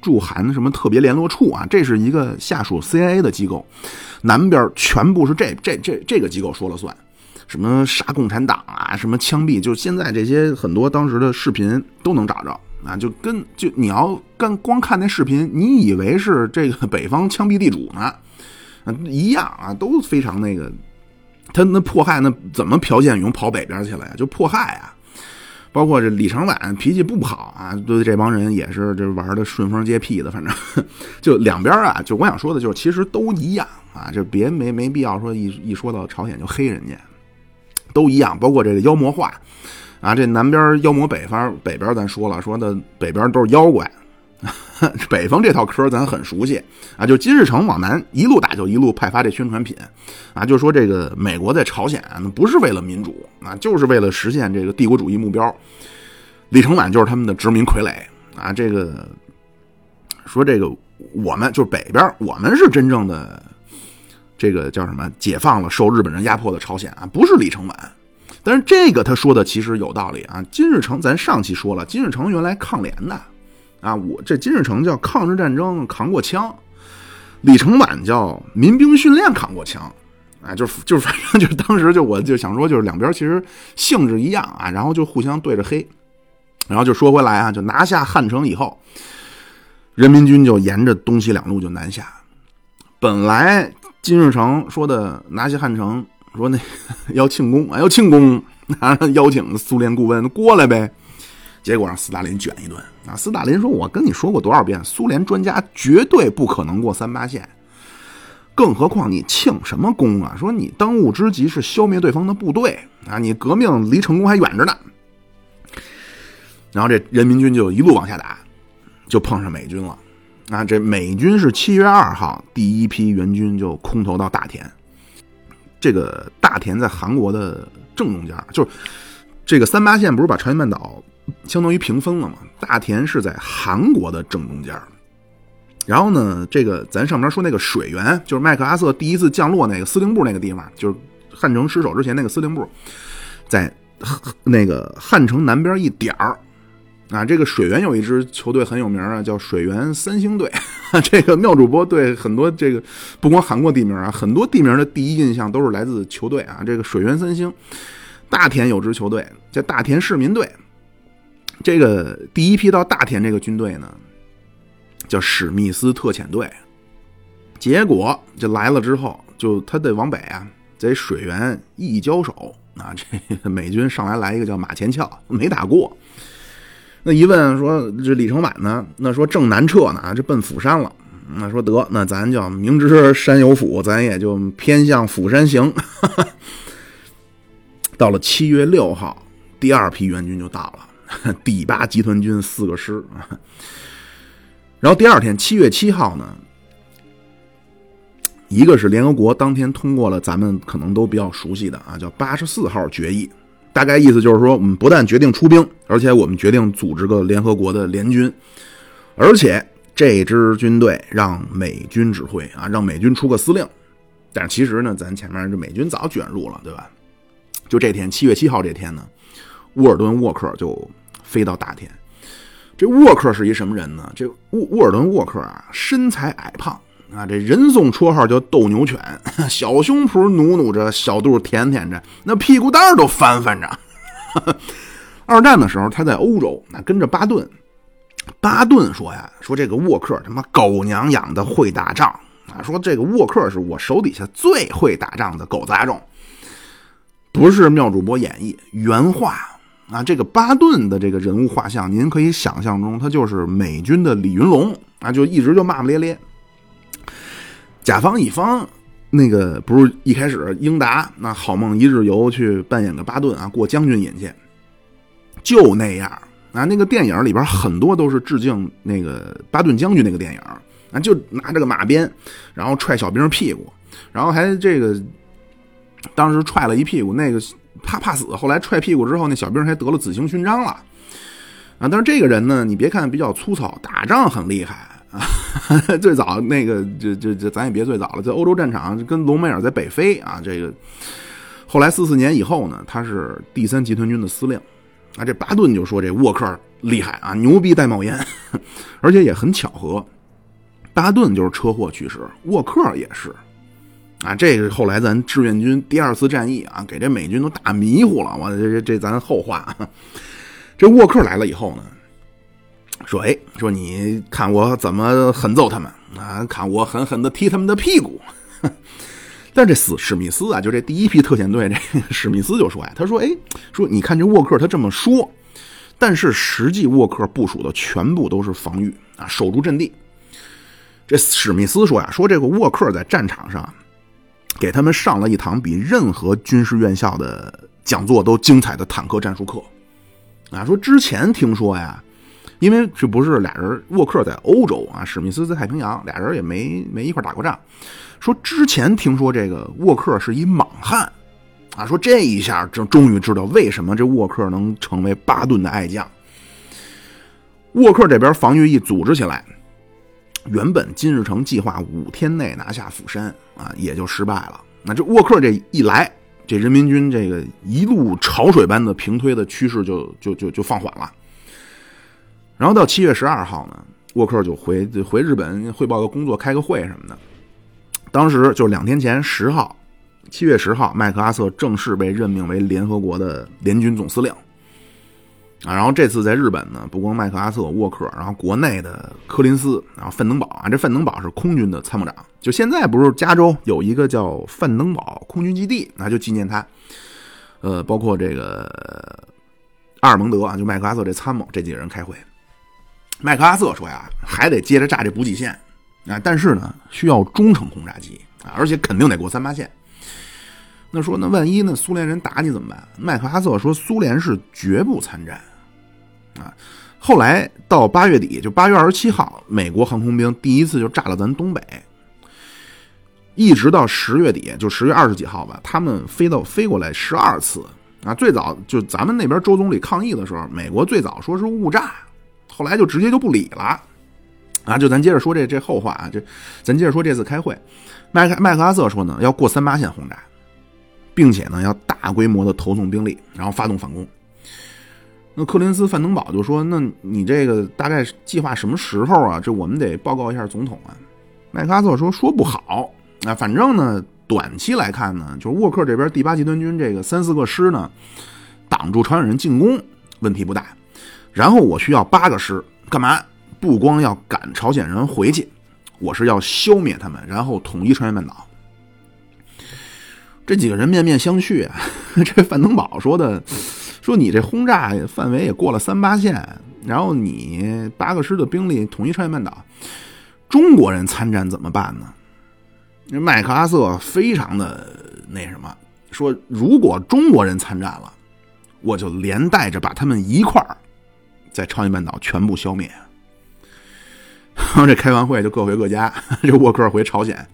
驻韩什么特别联络处啊，这是一个下属 CIA 的机构，南边全部是这这这这个机构说了算，什么杀共产党啊，什么枪毙，就现在这些很多当时的视频都能找着啊，就跟就你要跟光看那视频，你以为是这个北方枪毙地主呢，啊一样啊，都非常那个。他那迫害那怎么朴建勇跑北边去了呀？就迫害啊！包括这李承晚脾气不好啊，对这帮人也是这玩的顺风接屁的，反正 就两边啊。就我想说的就是，其实都一样啊，就别没没必要说一一说到朝鲜就黑人家，都一样。包括这个妖魔化啊，这南边妖魔北方，北边咱说了，说的北边都是妖怪。北方这套嗑咱很熟悉啊，就金日成往南一路打，就一路派发这宣传品啊，就说这个美国在朝鲜那不是为了民主啊，就是为了实现这个帝国主义目标。李承晚就是他们的殖民傀儡啊，这个说这个我们就是北边，我们是真正的这个叫什么解放了受日本人压迫的朝鲜啊，不是李承晚。但是这个他说的其实有道理啊，金日成咱上期说了，金日成原来抗联的。啊，我这金日成叫抗日战争扛过枪，李承晚叫民兵训练扛过枪，啊，就是 就是反正就是当时就我就想说，就是两边其实性质一样啊，然后就互相对着黑，然后就说回来啊，就拿下汉城以后，人民军就沿着东西两路就南下，本来金日成说的拿下汉城，说那 要庆功啊，要庆功，啊邀请苏联顾问过来呗。结果让斯大林卷一顿啊！斯大林说：“我跟你说过多少遍，苏联专家绝对不可能过三八线，更何况你庆什么功啊？说你当务之急是消灭对方的部队啊！你革命离成功还远着呢。”然后这人民军就一路往下打，就碰上美军了那！这美军是七月二号第一批援军就空投到大田，这个大田在韩国的正中间，就是这个三八线不是把朝鲜半岛。相当于平分了嘛？大田是在韩国的正中间然后呢，这个咱上边说那个水源，就是麦克阿瑟第一次降落那个司令部那个地方，就是汉城失守之前那个司令部，在那个汉城南边一点儿啊。这个水源有一支球队很有名啊，叫水源三星队。这个妙主播对很多这个不光韩国地名啊，很多地名的第一印象都是来自球队啊。这个水源三星，大田有支球队叫大田市民队。这个第一批到大田这个军队呢，叫史密斯特遣队。结果就来了之后，就他得往北啊，在水源一交手啊，这美军上来来一个叫马前翘，没打过。那一问说这李承晚呢？那说正南撤呢，这奔釜山了那说得，那咱叫明知山有虎，咱也就偏向釜山行。到了七月六号，第二批援军就到了，第八集团军四个师。然后第二天，七月七号呢，一个是联合国当天通过了咱们可能都比较熟悉的啊，叫八十四号决议。大概意思就是说，我们不但决定出兵，而且我们决定组织个联合国的联军，而且这支军队让美军指挥啊，让美军出个司令。但是其实呢，咱前面这美军早卷入了，对吧？就这天，七月七号这天呢，沃尔顿·沃克就飞到大田。这沃克是一什么人呢？这沃沃尔顿·沃克啊，身材矮胖啊，这人送绰号叫斗牛犬，小胸脯努努着，小肚舔舔着，那屁股蛋都翻翻着。二战的时候，他在欧洲，那跟着巴顿。巴顿说呀，说这个沃克他妈狗娘养的会打仗啊，说这个沃克是我手底下最会打仗的狗杂种。不是妙主播演绎原话啊，这个巴顿的这个人物画像，您可以想象中，他就是美军的李云龙啊，就一直就骂骂咧咧。甲方乙方那个不是一开始英达那好梦一日游去扮演个巴顿啊，过将军瘾去，就那样啊。那个电影里边很多都是致敬那个巴顿将军那个电影啊，就拿着个马鞭，然后踹小兵屁股，然后还这个。当时踹了一屁股，那个怕怕死，后来踹屁股之后，那小兵还得了紫星勋章了啊！但是这个人呢，你别看比较粗糙，打仗很厉害啊。最早那个，就就就，咱也别最早了，在欧洲战场跟隆美尔在北非啊。这个后来四四年以后呢，他是第三集团军的司令啊。这巴顿就说这沃克厉害啊，牛逼带冒烟，而且也很巧合，巴顿就是车祸去世，沃克也是。啊，这个后来咱志愿军第二次战役啊，给这美军都打迷糊了。我这这这咱后话。这沃克来了以后呢，说：“哎，说你看我怎么狠揍他们啊？看我狠狠的踢他们的屁股。”但这史史密斯啊，就这第一批特遣队这史密斯就说呀：“他说，哎，说你看这沃克他这么说，但是实际沃克部署的全部都是防御啊，守住阵地。”这史密斯说呀：“说这个沃克在战场上。”给他们上了一堂比任何军事院校的讲座都精彩的坦克战术课，啊，说之前听说呀，因为这不是俩人，沃克在欧洲啊，史密斯在太平洋，俩人也没没一块打过仗。说之前听说这个沃克是一莽汉，啊，说这一下就终于知道为什么这沃克能成为巴顿的爱将。沃克这边防御一组织起来。原本金日成计划五天内拿下釜山啊，也就失败了。那这沃克这一来，这人民军这个一路潮水般的平推的趋势就就就就放缓了。然后到七月十二号呢，沃克就回回日本汇报个工作，开个会什么的。当时就两天前十号，七月十号，麦克阿瑟正式被任命为联合国的联军总司令。啊，然后这次在日本呢，不光麦克阿瑟、沃克，然后国内的柯林斯，然后范登堡啊，这范登堡是空军的参谋长，就现在不是加州有一个叫范登堡空军基地，那就纪念他。呃，包括这个阿尔蒙德啊，就麦克阿瑟这参谋，这几个人开会。麦克阿瑟说呀，还得接着炸这补给线啊，但是呢，需要中程轰炸机啊，而且肯定得过三八线。那说那万一那苏联人打你怎么办？麦克阿瑟说，苏联是绝不参战。啊，后来到八月底，就八月二十七号，美国航空兵第一次就炸了咱东北，一直到十月底，就十月二十几号吧，他们飞到飞过来十二次啊。最早就咱们那边周总理抗议的时候，美国最早说是误炸，后来就直接就不理了啊。就咱接着说这这后话啊，这咱接着说这次开会，麦克麦克阿瑟说呢，要过三八线轰炸，并且呢要大规模的投送兵力，然后发动反攻。那克林斯范登堡就说：“那你这个大概计划什么时候啊？这我们得报告一下总统啊。”麦克阿瑟说：“说不好啊，反正呢，短期来看呢，就是沃克这边第八集团军这个三四个师呢，挡住朝鲜人进攻问题不大。然后我需要八个师干嘛？不光要赶朝鲜人回去，我是要消灭他们，然后统一朝鲜半岛。”这几个人面面相觑啊。这范登堡说的。说你这轰炸范围也过了三八线，然后你八个师的兵力统一朝鲜半岛，中国人参战怎么办呢？麦克阿瑟非常的那什么，说如果中国人参战了，我就连带着把他们一块儿在朝鲜半岛全部消灭。然后这开完会就各回各家，这沃克回朝鲜，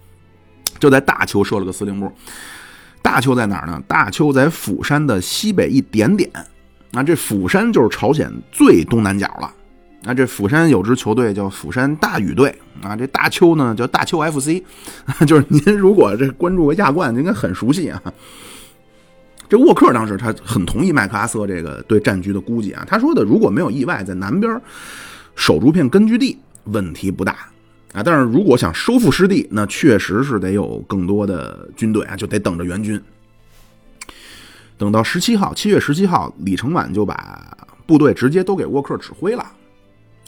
就在大邱设了个司令部。大邱在哪儿呢？大邱在釜山的西北一点点。那，这釜山就是朝鲜最东南角了。那，这釜山有支球队叫釜山大禹队。啊，这大邱呢叫大邱 FC，就是您如果这关注过亚冠，应该很熟悉啊。这沃克当时他很同意麦克阿瑟这个对战局的估计啊，他说的如果没有意外，在南边守住片根据地问题不大啊，但是如果想收复失地，那确实是得有更多的军队啊，就得等着援军。等到十七号，七月十七号，李承晚就把部队直接都给沃克指挥了，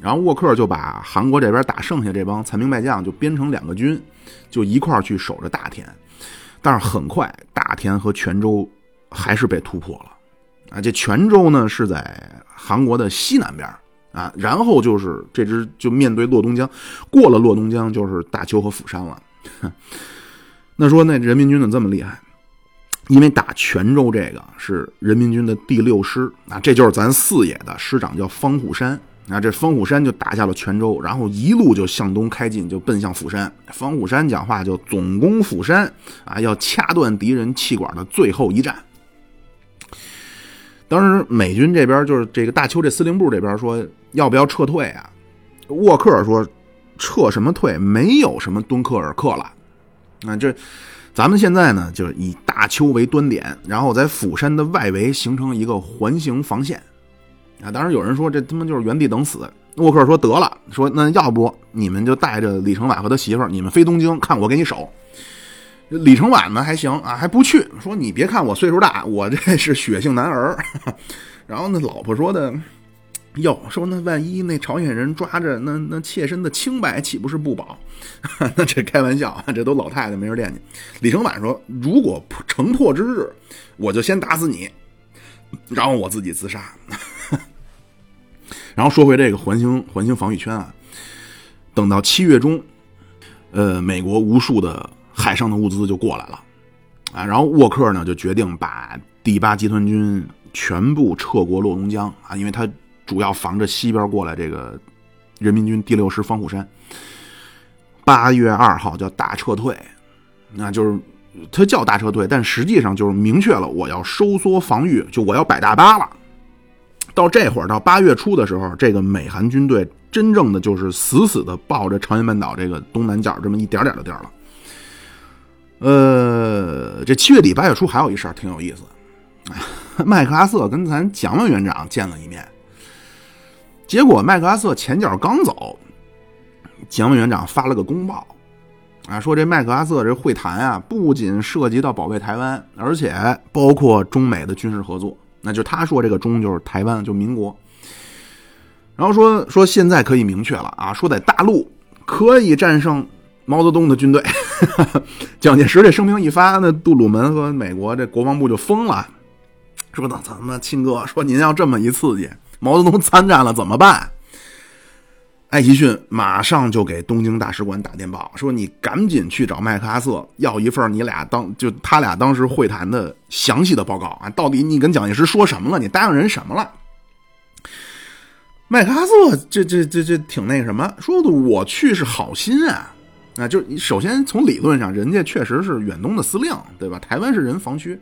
然后沃克就把韩国这边打剩下这帮残兵败将就编成两个军，就一块去守着大田，但是很快大田和泉州。还是被突破了，啊，这泉州呢是在韩国的西南边啊，然后就是这支就面对洛东江，过了洛东江就是大邱和釜山了。那说那人民军怎么这么厉害？因为打泉州这个是人民军的第六师啊，这就是咱四野的师长叫方虎山啊，这方虎山就打下了泉州，然后一路就向东开进，就奔向釜山。方虎山讲话就总攻釜山啊，要掐断敌人气管的最后一战。当时美军这边就是这个大邱这司令部这边说要不要撤退啊？沃克说撤什么退？没有什么敦刻尔克了。那，这咱们现在呢就是以大邱为端点，然后在釜山的外围形成一个环形防线。啊，当然有人说这他妈就是原地等死。沃克说得了，说那要不你们就带着李承晚和他媳妇儿，你们飞东京，看我给你守。李承晚呢还行啊，还不去。说你别看我岁数大，我这是血性男儿。然后那老婆说的，哟，说那万一那朝鲜人抓着那那妾身的清白，岂不是不保？那这开玩笑，这都老太太没人惦记。李承晚说，如果城破之日，我就先打死你，然后我自己自杀。然后说回这个环形环形防御圈啊，等到七月中，呃，美国无数的。海上的物资就过来了，啊，然后沃克呢就决定把第八集团军全部撤过洛东江啊，因为他主要防着西边过来这个人民军第六师方虎山。八月二号叫大撤退，那就是他叫大撤退，但实际上就是明确了我要收缩防御，就我要摆大巴了。到这会儿到八月初的时候，这个美韩军队真正的就是死死的抱着朝鲜半岛这个东南角这么一点点的地儿了。呃，这七月底八月初还有一事儿挺有意思，麦克阿瑟跟咱蒋委员长见了一面，结果麦克阿瑟前脚刚走，蒋委员长发了个公报，啊，说这麦克阿瑟这会谈啊，不仅涉及到保卫台湾，而且包括中美的军事合作，那就他说这个中就是台湾，就民国，然后说说现在可以明确了啊，说在大陆可以战胜。毛泽东的军队，蒋介石这声明一发，那杜鲁门和美国这国防部就疯了，说：“那咱们亲哥说您要这么一刺激，毛泽东参战了怎么办？”艾奇逊马上就给东京大使馆打电报，说：“你赶紧去找麦克阿瑟要一份你俩当就他俩当时会谈的详细的报告啊，到底你跟蒋介石说什么了？你答应人什么了？”麦克阿瑟这这这这挺那什么，说的我去是好心啊。啊，就首先从理论上，人家确实是远东的司令，对吧？台湾是人防区，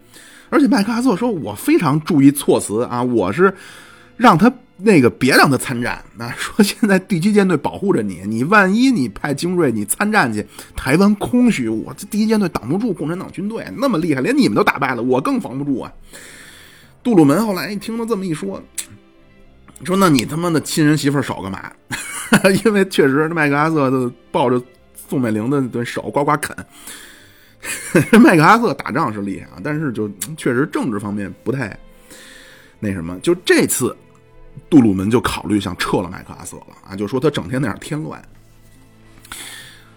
而且麦克阿瑟说，我非常注意措辞啊，我是让他那个别让他参战。那 说现在第七舰队保护着你，你万一你派精锐你参战去，台湾空虚，我这第一舰队挡不住共产党军队那么厉害，连你们都打败了，我更防不住啊。杜鲁门后来一听他这么一说，说那你他妈的亲人媳妇少干嘛？因为确实麦克阿瑟的抱着。宋美龄的的手呱呱啃，麦克阿瑟打仗是厉害啊，但是就确实政治方面不太那什么。就这次，杜鲁门就考虑想撤了麦克阿瑟了啊，就说他整天那样添乱。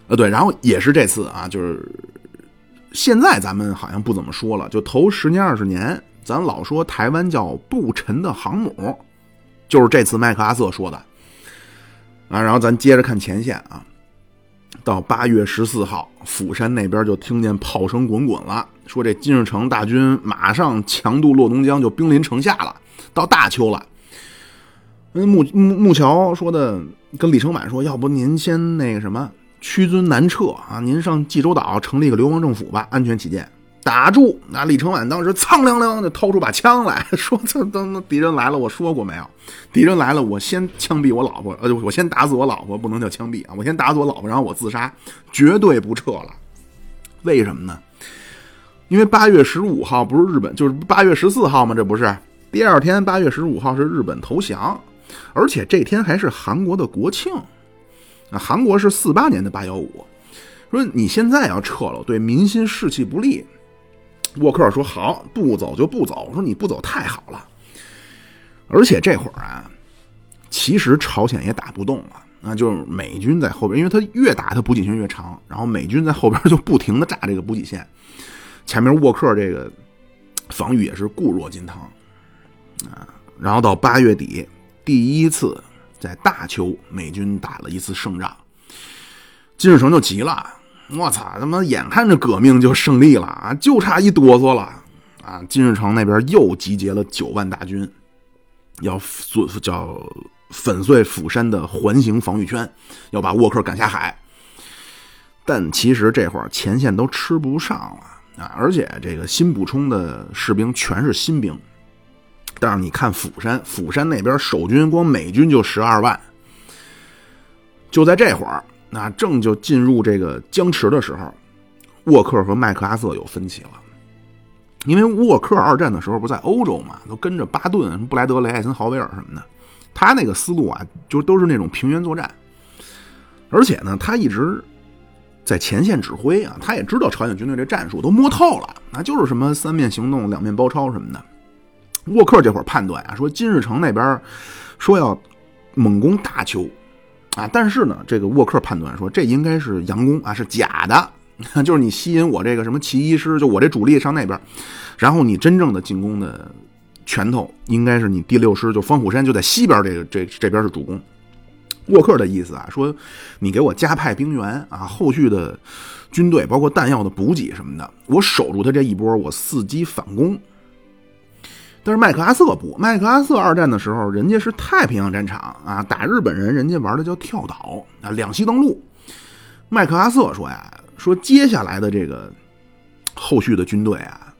呃，对，然后也是这次啊，就是现在咱们好像不怎么说了，就头十年二十年，咱老说台湾叫不沉的航母，就是这次麦克阿瑟说的啊。然后咱接着看前线啊。到八月十四号，釜山那边就听见炮声滚滚了，说这金日成大军马上强渡洛东江，就兵临城下了，到大邱了。那木木木桥说的跟李承晚说，要不您先那个什么屈尊南撤啊，您上济州岛成立个流亡政府吧，安全起见。打住！那李承晚当时苍凉凉就掏出把枪来 说：“这等敌人来了，我说过没有？敌人来了，我先枪毙我老婆，呃，我先打死我老婆，不能叫枪毙啊！我先打死我老婆，然后我自杀，绝对不撤了。为什么呢？因为八月十五号不是日本，就是八月十四号吗？这不是第二天，八月十五号是日本投降，而且这天还是韩国的国庆啊！韩国是四八年的八幺五，说你现在要撤了，对民心士气不利。”沃克说：“好，不走就不走。”我说：“你不走太好了。”而且这会儿啊，其实朝鲜也打不动了，那就是美军在后边，因为他越打他补给线越长，然后美军在后边就不停的炸这个补给线，前面沃克这个防御也是固若金汤啊。然后到八月底，第一次在大邱，美军打了一次胜仗，金日成就急了。我操！他妈眼看着革命就胜利了啊，就差一哆嗦了啊！金日成那边又集结了九万大军，要做叫粉碎釜山的环形防御圈，要把沃克赶下海。但其实这会儿前线都吃不上了啊，而且这个新补充的士兵全是新兵。但是你看釜山，釜山那边守军光美军就十二万，就在这会儿。那正就进入这个僵持的时候，沃克和麦克阿瑟有分歧了。因为沃克二战的时候不在欧洲嘛，都跟着巴顿、布莱德雷、艾森豪威尔什么的，他那个思路啊，就都是那种平原作战。而且呢，他一直在前线指挥啊，他也知道朝鲜军队这战术都摸透了，那就是什么三面行动、两面包抄什么的。沃克这会儿判断啊，说金日成那边说要猛攻大邱。啊，但是呢，这个沃克判断说，这应该是佯攻啊，是假的，就是你吸引我这个什么骑一师，就我这主力上那边，然后你真正的进攻的拳头应该是你第六师，就方虎山就在西边，这个这这边是主攻。沃克的意思啊，说你给我加派兵员啊，后续的军队包括弹药的补给什么的，我守住他这一波，我伺机反攻。但是麦克阿瑟不，麦克阿瑟二战的时候，人家是太平洋战场啊，打日本人，人家玩的叫跳岛啊，两栖登陆。麦克阿瑟说呀，说接下来的这个后续的军队啊，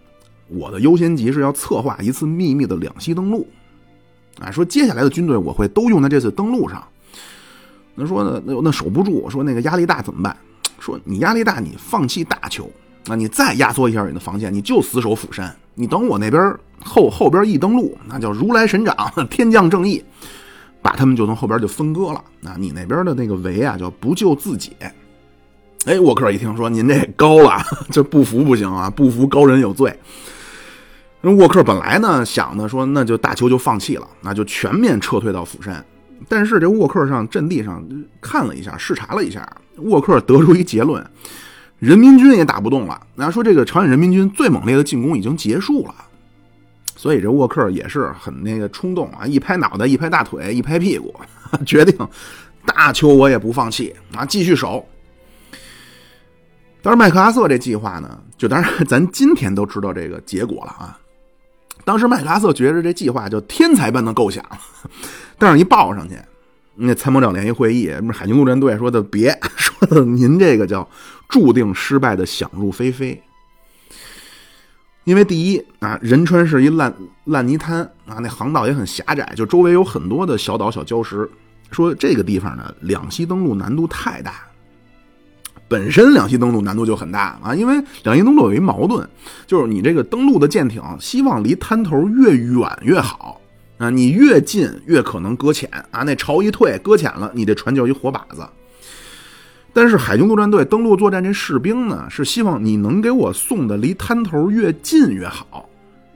我的优先级是要策划一次秘密的两栖登陆，啊，说接下来的军队我会都用在这次登陆上。那说呢，那那守不住，说那个压力大怎么办？说你压力大，你放弃大球，那你再压缩一下你的防线，你就死守釜山。你等我那边后后边一登陆，那叫如来神掌，天降正义，把他们就从后边就分割了。那你那边的那个围啊，叫不救自解。哎，沃克一听说您这高了，这不服不行啊，不服高人有罪。那沃克本来呢想的说，那就大邱就放弃了，那就全面撤退到釜山。但是这沃克上阵地上看了一下，视察了一下，沃克得出一结论。人民军也打不动了，那说这个朝鲜人民军最猛烈的进攻已经结束了，所以这沃克也是很那个冲动啊，一拍脑袋，一拍大腿，一拍屁股，决定大邱我也不放弃啊，继续守。但是麦克阿瑟这计划呢，就当然咱今天都知道这个结果了啊。当时麦克阿瑟觉着这计划就天才般的构想，但是一报上去。那参谋长联席会议，海军陆战队说的别 说的，您这个叫注定失败的想入非非。因为第一啊，仁川是一烂烂泥滩啊，那航道也很狭窄，就周围有很多的小岛、小礁石。说这个地方呢，两栖登陆难度太大。本身两栖登陆难度就很大啊，因为两栖登陆有一矛盾，就是你这个登陆的舰艇希望离滩头越远越好。啊，你越近越可能搁浅啊！那潮一退，搁浅了，你这船就一活靶子。但是海军陆战队登陆作战这士兵呢，是希望你能给我送的离滩头越近越好。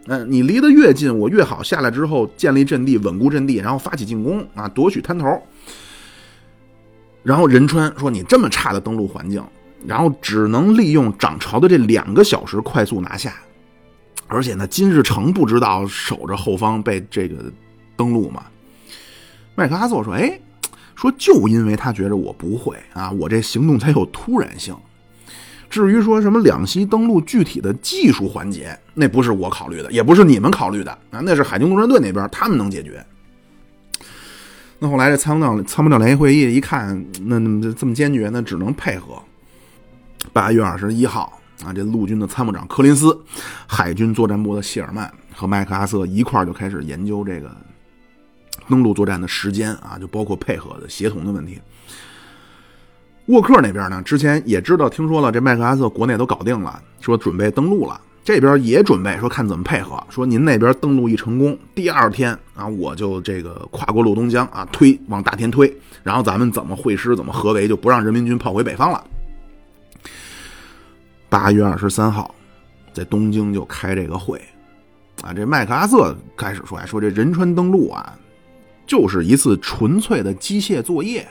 嗯，你离得越近，我越好下来之后建立阵地，稳固阵地，然后发起进攻啊，夺取滩头。然后仁川说：“你这么差的登陆环境，然后只能利用涨潮的这两个小时快速拿下。”而且呢，金日成不知道守着后方被这个登陆嘛？麦克阿瑟说：“哎，说就因为他觉着我不会啊，我这行动才有突然性。至于说什么两栖登陆具体的技术环节，那不是我考虑的，也不是你们考虑的啊，那是海军陆战队那边他们能解决。那后来这参谋长参谋长联席会议一看，那那这么坚决，那只能配合。八月二十一号啊，这陆军的参谋长柯林斯、海军作战部的谢尔曼和麦克阿瑟一块就开始研究这个登陆作战的时间啊，就包括配合的协同的问题。沃克那边呢，之前也知道听说了，这麦克阿瑟国内都搞定了，说准备登陆了。这边也准备说看怎么配合，说您那边登陆一成功，第二天啊，我就这个跨过洛东江啊，推往大田推，然后咱们怎么会师，怎么合围，就不让人民军跑回北方了。八月二十三号，在东京就开这个会，啊，这麦克阿瑟开始说，说这仁川登陆啊，就是一次纯粹的机械作业。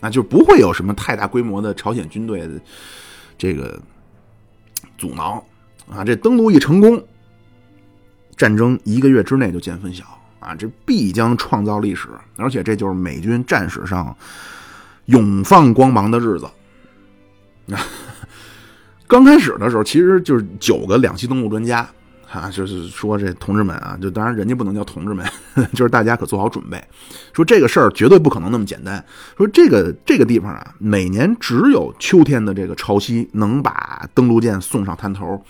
那就不会有什么太大规模的朝鲜军队的这个阻挠啊！这登陆一成功，战争一个月之内就见分晓啊！这必将创造历史，而且这就是美军战史上永放光芒的日子。啊刚开始的时候，其实就是九个两栖登陆专家。啊，就是说这同志们啊，就当然人家不能叫同志们，就是大家可做好准备。说这个事儿绝对不可能那么简单。说这个这个地方啊，每年只有秋天的这个潮汐能把登陆舰送上滩头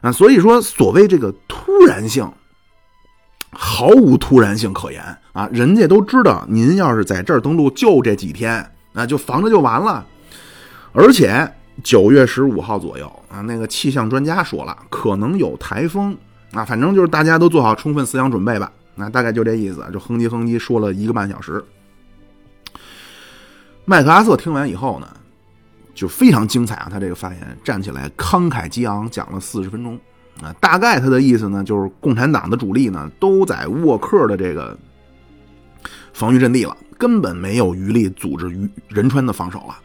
啊，所以说所谓这个突然性，毫无突然性可言啊。人家都知道，您要是在这儿登陆，就这几天，那就防着就完了，而且。九月十五号左右啊，那个气象专家说了，可能有台风啊，反正就是大家都做好充分思想准备吧。那大概就这意思，就哼唧哼唧说了一个半小时。麦克阿瑟听完以后呢，就非常精彩啊，他这个发言站起来慷慨激昂讲了四十分钟啊，大概他的意思呢，就是共产党的主力呢都在沃克的这个防御阵地了，根本没有余力组织于仁川的防守了。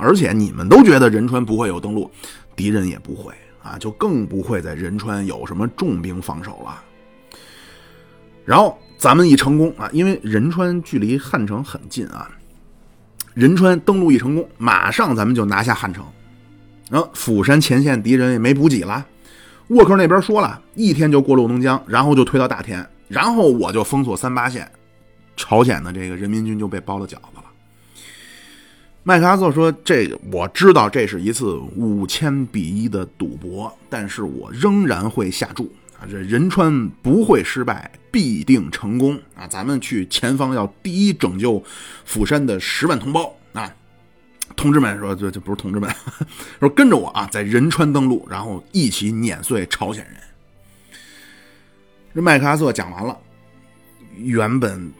而且你们都觉得仁川不会有登陆，敌人也不会啊，就更不会在仁川有什么重兵防守了。然后咱们一成功啊，因为仁川距离汉城很近啊，仁川登陆一成功，马上咱们就拿下汉城。然后釜山前线敌人也没补给了，沃克那边说了一天就过洛东江，然后就推到大田，然后我就封锁三八线，朝鲜的这个人民军就被包了饺子。麦克阿瑟说：“这个我知道，这是一次五千比一的赌博，但是我仍然会下注啊！这仁川不会失败，必定成功啊！咱们去前方要第一拯救釜山的十万同胞啊！同志们说，这这不是同志们，说跟着我啊，在仁川登陆，然后一起碾碎朝鲜人。”这麦克阿瑟讲完了，原本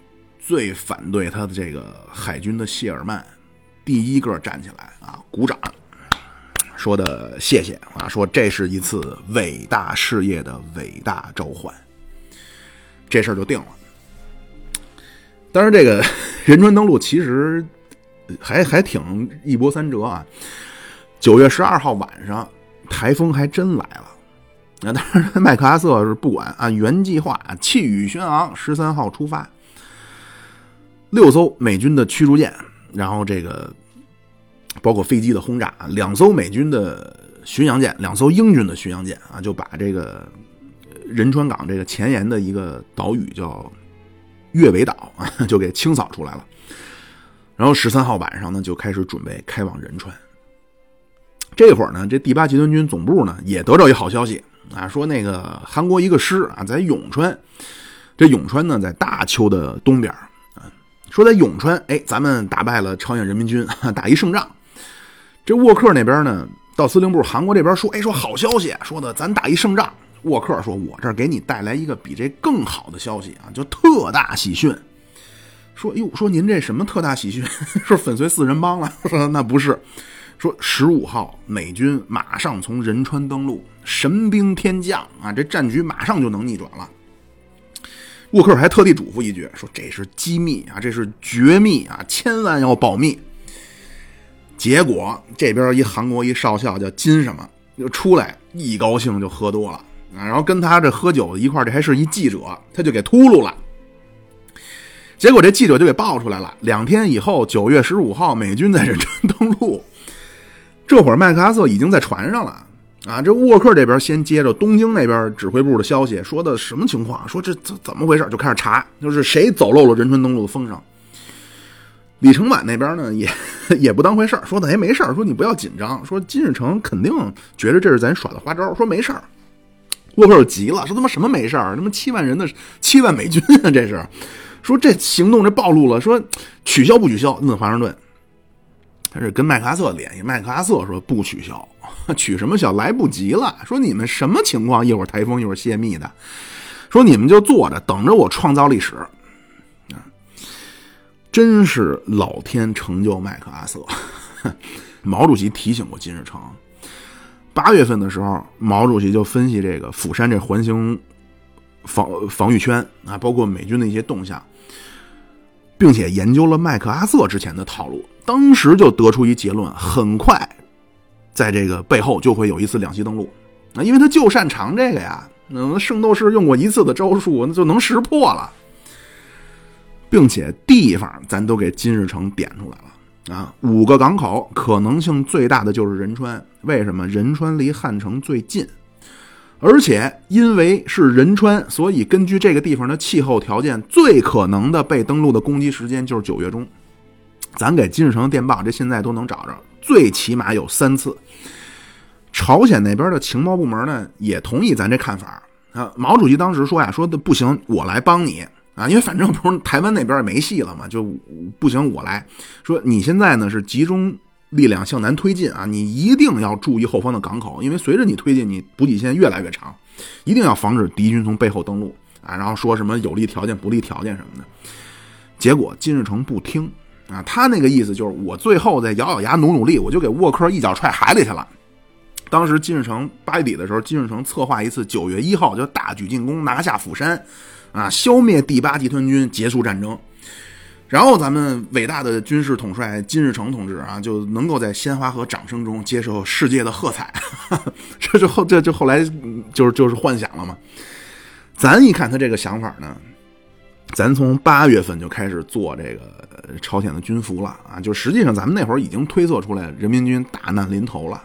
最反对他的这个海军的谢尔曼。第一个站起来啊，鼓掌，说的谢谢啊，说这是一次伟大事业的伟大召唤，这事儿就定了。当然，这个仁川登陆其实还还挺一波三折啊。九月十二号晚上，台风还真来了。那当然，麦克阿瑟是不管，按原计划，气宇轩昂，十三号出发，六艘美军的驱逐舰。然后这个包括飞机的轰炸，两艘美军的巡洋舰，两艘英军的巡洋舰啊，就把这个仁川港这个前沿的一个岛屿叫月尾岛啊，就给清扫出来了。然后十三号晚上呢，就开始准备开往仁川。这会儿呢，这第八集团军总部呢也得到一好消息啊，说那个韩国一个师啊在永川，这永川呢在大邱的东边。说在永川，哎，咱们打败了朝鲜人民军，打一胜仗。这沃克那边呢，到司令部，韩国这边说，哎，说好消息，说的咱打一胜仗。沃克说，我这儿给你带来一个比这更好的消息啊，就特大喜讯。说，哟，说您这什么特大喜讯？说粉碎四人帮了？那不是。说十五号美军马上从仁川登陆，神兵天降啊，这战局马上就能逆转了。沃克还特地嘱咐一句，说这是机密啊，这是绝密啊，千万要保密。结果这边一韩国一少校叫金什么，就出来一高兴就喝多了啊，然后跟他这喝酒一块这还是一记者，他就给秃噜了。结果这记者就给爆出来了。两天以后，九月十五号，美军在仁川 登陆。这会儿麦克阿瑟已经在船上了啊！这沃克这边先接着东京那边指挥部的消息，说的什么情况？说这怎怎么回事？就开始查，就是谁走漏了仁川登陆的风声。李承晚那边呢，也 也不当回事说的哎没事说你不要紧张，说金日成肯定觉得这是咱耍的花招，说没事沃克急了，说他妈什么没事儿？他妈七万人的七万美军啊，这是。说这行动这暴露了，说取消不取消？问华盛顿，他是跟麦克阿瑟联系，麦克阿瑟说不取消，取什么小？来不及了。说你们什么情况？一会儿台风，一会儿泄密的。说你们就坐着等着我创造历史。啊，真是老天成就麦克阿瑟。毛主席提醒过金日成，八月份的时候，毛主席就分析这个釜山这环形防防御圈啊，包括美军的一些动向。并且研究了麦克阿瑟之前的套路，当时就得出一结论：很快，在这个背后就会有一次两栖登陆啊，因为他就擅长这个呀。那圣斗士用过一次的招数，那就能识破了。并且地方咱都给金日成点出来了啊，五个港口可能性最大的就是仁川，为什么？仁川离汉城最近。而且因为是仁川，所以根据这个地方的气候条件，最可能的被登陆的攻击时间就是九月中。咱给金日成电报，这现在都能找着，最起码有三次。朝鲜那边的情报部门呢，也同意咱这看法啊。毛主席当时说呀，说的不行，我来帮你啊，因为反正不是台湾那边也没戏了嘛，就不行，我来说。你现在呢是集中。力量向南推进啊！你一定要注意后方的港口，因为随着你推进，你补给线越来越长，一定要防止敌军从背后登陆啊！然后说什么有利条件、不利条件什么的。结果金日成不听啊，他那个意思就是我最后再咬咬牙努努力，我就给沃克一脚踹海里去了。当时金日成八月底的时候，金日成策划一次九月一号就大举进攻，拿下釜山，啊，消灭第八集团军，结束战争。然后咱们伟大的军事统帅金日成同志啊，就能够在鲜花和掌声中接受世界的喝彩，这就后这就后来就是就是幻想了嘛。咱一看他这个想法呢，咱从八月份就开始做这个朝鲜的军服了啊，就实际上咱们那会儿已经推测出来人民军大难临头了，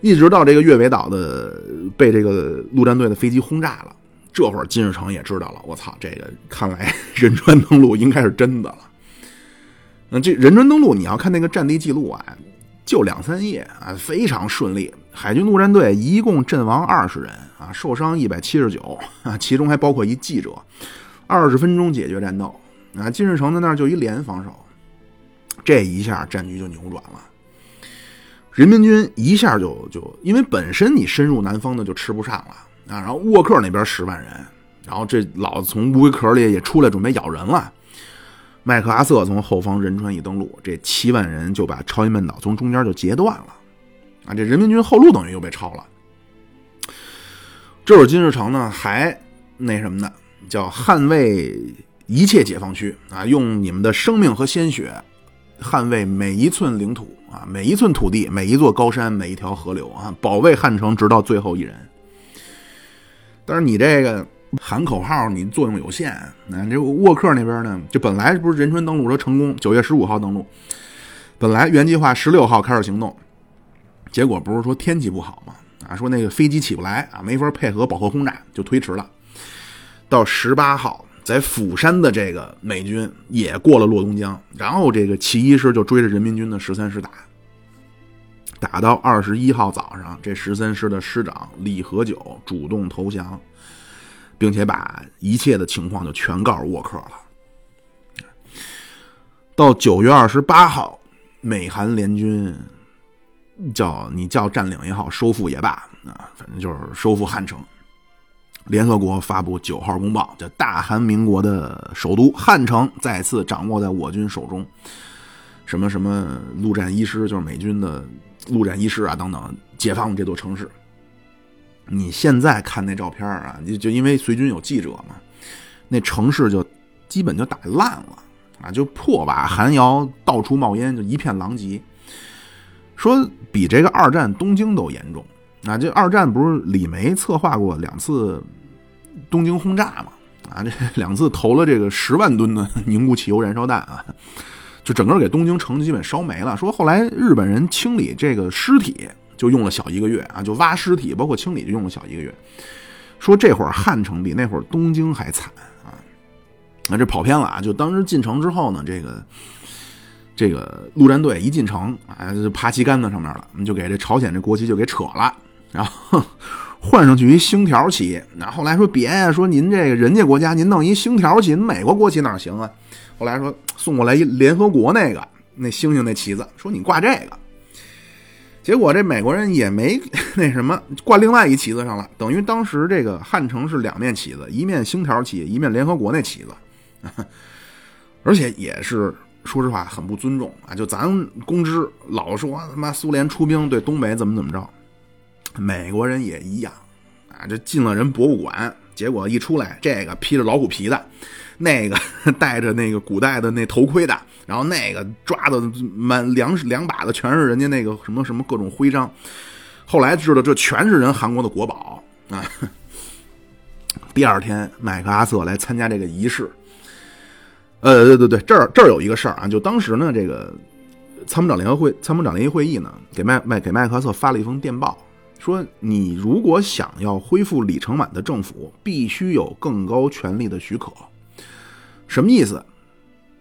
一直到这个月尾岛的被这个陆战队的飞机轰炸了。这会儿金日成也知道了，我操，这个看来仁川登陆应该是真的了。那这仁川登陆，你要看那个战地记录啊，就两三页啊，非常顺利。海军陆战队一共阵亡二十人啊，受伤一百七十九啊，其中还包括一记者。二十分钟解决战斗啊，金日成在那儿就一连防守，这一下战局就扭转了。人民军一下就就因为本身你深入南方的就吃不上了。啊，然后沃克那边十万人，然后这老子从乌龟壳里也出来准备咬人了。麦克阿瑟从后方仁川一登陆，这七万人就把朝鲜半岛从中间就截断了。啊，这人民军后路等于又被抄了。这会儿金日成呢还那什么呢？叫捍卫一切解放区啊，用你们的生命和鲜血捍卫每一寸领土啊，每一寸土地，每一座高山，每一条河流啊，保卫汉城直到最后一人。但是你这个喊口号，你作用有限。那这沃克那边呢？就本来不是仁川登陆说成功，九月十五号登陆，本来原计划十六号开始行动，结果不是说天气不好吗？啊，说那个飞机起不来啊，没法配合饱和轰炸，就推迟了。到十八号，在釜山的这个美军也过了洛东江，然后这个七一师就追着人民军的十三师打。打到二十一号早上，这十三师的师长李和九主动投降，并且把一切的情况就全告诉沃克了。到九月二十八号，美韩联军叫你叫占领也好，收复也罢啊，反正就是收复汉城。联合国发布九号公报，叫大韩民国的首都汉城再次掌握在我军手中。什么什么陆战一师，就是美军的。陆战一师啊，等等，解放了这座城市。你现在看那照片啊，就就因为随军有记者嘛，那城市就基本就打烂了啊，就破瓦寒窑，到处冒烟，就一片狼藉。说比这个二战东京都严重啊！这二战不是李梅策划过两次东京轰炸嘛？啊，这 两次投了这个十万吨的 凝固汽油燃烧弹啊，就整个给东京城基本烧没了。说后来日本人清理这个尸体就用了小一个月啊，就挖尸体包括清理就用了小一个月。说这会儿汉城比那会儿东京还惨啊，那这跑偏了啊！就当时进城之后呢，这个这个陆战队一进城啊，就爬旗杆子上面了，就给这朝鲜这国旗就给扯了，然后。换上去一星条旗，那后来说别呀，说您这个人家国家您弄一星条旗，美国国旗哪行啊？后来说送过来一联合国那个那星星那旗子，说你挂这个。结果这美国人也没 那什么，挂另外一旗子上了，等于当时这个汉城是两面旗子，一面星条旗，一面联合国那旗子，而且也是说实话很不尊重啊！就咱公知老说他妈苏联出兵对东北怎么怎么着。美国人也一样，啊，这进了人博物馆，结果一出来，这个披着老虎皮的，那个 戴着那个古代的那头盔的，然后那个抓的满两两把的全是人家那个什么什么各种徽章，后来知道这全是人韩国的国宝啊。第二天，麦克阿瑟来参加这个仪式，呃，对对对，这儿这儿有一个事儿啊，就当时呢，这个参谋长联合会参谋长联席会议呢，给麦麦给麦克阿瑟发了一封电报。说你如果想要恢复李承晚的政府，必须有更高权力的许可。什么意思？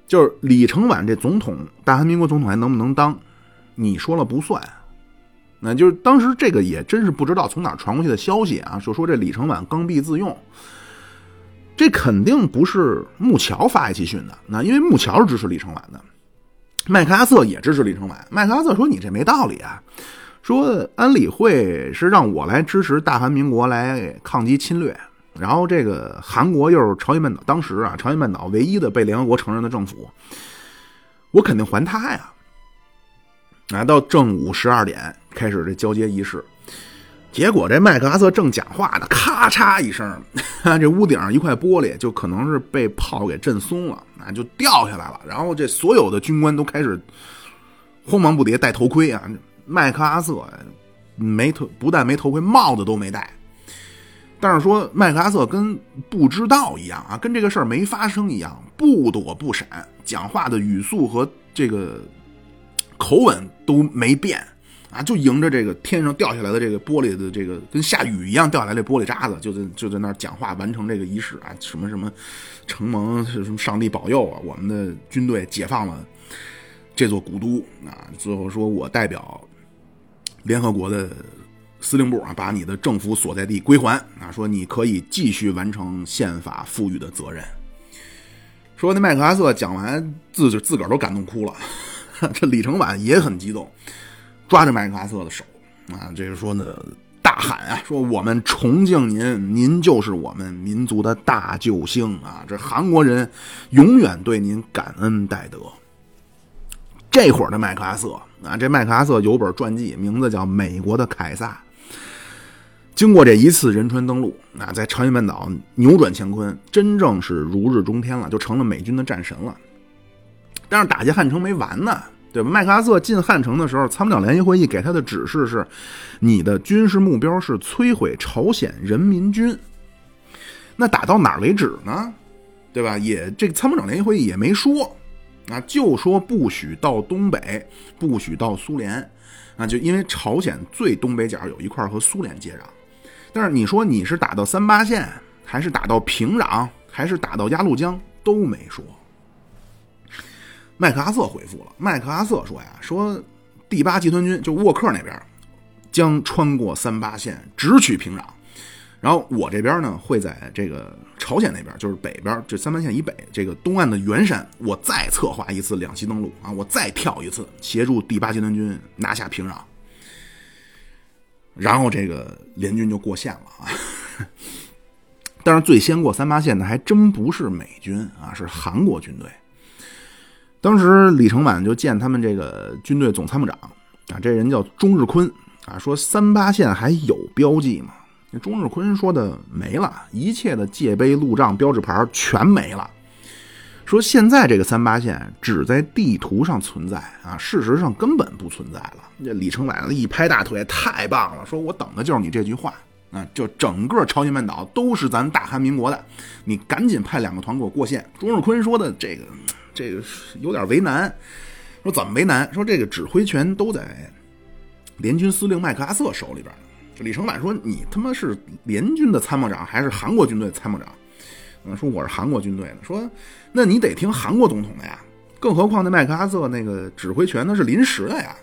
就是李承晚这总统，大韩民国总统还能不能当？你说了不算。那就是当时这个也真是不知道从哪传过去的消息啊，就说这李承晚刚愎自用。这肯定不是木桥发下去讯的，那因为木桥是支持李承晚的，麦克阿瑟也支持李承晚。麦克阿瑟说：“你这没道理啊。”说安理会是让我来支持大韩民国来抗击侵略，然后这个韩国又是朝鲜半岛当时啊朝鲜半岛唯一的被联合国承认的政府，我肯定还他呀。啊，到正午十二点开始这交接仪式，结果这麦克阿瑟正讲话呢，咔嚓一声，这屋顶上一块玻璃就可能是被炮给震松了，啊，就掉下来了。然后这所有的军官都开始慌忙不迭戴头盔啊。麦克阿瑟没头，不但没头盔，帽子都没戴。但是说麦克阿瑟跟不知道一样啊，跟这个事儿没发生一样，不躲不闪，讲话的语速和这个口吻都没变啊，就迎着这个天上掉下来的这个玻璃的这个跟下雨一样掉下来的玻璃渣子，就在就在那儿讲话，完成这个仪式啊，什么什么承蒙什么上帝保佑啊，我们的军队解放了这座古都啊，最后说我代表。联合国的司令部啊，把你的政府所在地归还啊，说你可以继续完成宪法赋予的责任。说那麦克阿瑟讲完自就自个儿都感动哭了，这李承晚也很激动，抓着麦克阿瑟的手啊，这个说呢大喊啊，说我们崇敬您，您就是我们民族的大救星啊，这韩国人永远对您感恩戴德。这会儿的麦克阿瑟啊，这麦克阿瑟有本传记，名字叫《美国的凯撒》。经过这一次仁川登陆啊，在朝鲜半岛扭转乾坤，真正是如日中天了，就成了美军的战神了。但是打进汉城没完呢，对吧？麦克阿瑟进汉城的时候，参谋长联席会议给他的指示是：你的军事目标是摧毁朝鲜人民军。那打到哪儿为止呢？对吧？也这个参谋长联席会议也没说。啊，就说不许到东北，不许到苏联，啊，就因为朝鲜最东北角有一块和苏联接壤。但是你说你是打到三八线，还是打到平壤，还是打到鸭绿江，都没说。麦克阿瑟回复了，麦克阿瑟说呀，说第八集团军就沃克那边将穿过三八线，直取平壤。然后我这边呢，会在这个朝鲜那边，就是北边这三八线以北这个东岸的元山，我再策划一次两栖登陆啊，我再跳一次，协助第八集团军拿下平壤。然后这个联军就过线了啊。但是最先过三八线的还真不是美军啊，是韩国军队。当时李承晚就见他们这个军队总参谋长啊，这人叫钟日坤啊，说三八线还有标记吗？钟日坤说的没了，一切的界碑、路障、标志牌全没了。说现在这个三八线只在地图上存在啊，事实上根本不存在了。这李承晚一拍大腿，太棒了，说我等的就是你这句话啊，就整个朝鲜半岛都是咱大韩民国的，你赶紧派两个团给我过线。钟日坤说的这个，这个有点为难。说怎么为难？说这个指挥权都在联军司令麦克阿瑟手里边。李承晚说：“你他妈是联军的参谋长还是韩国军队参谋长？”嗯，说我是韩国军队的。说那你得听韩国总统的呀。更何况那麦克阿瑟那个指挥权那是临时的呀。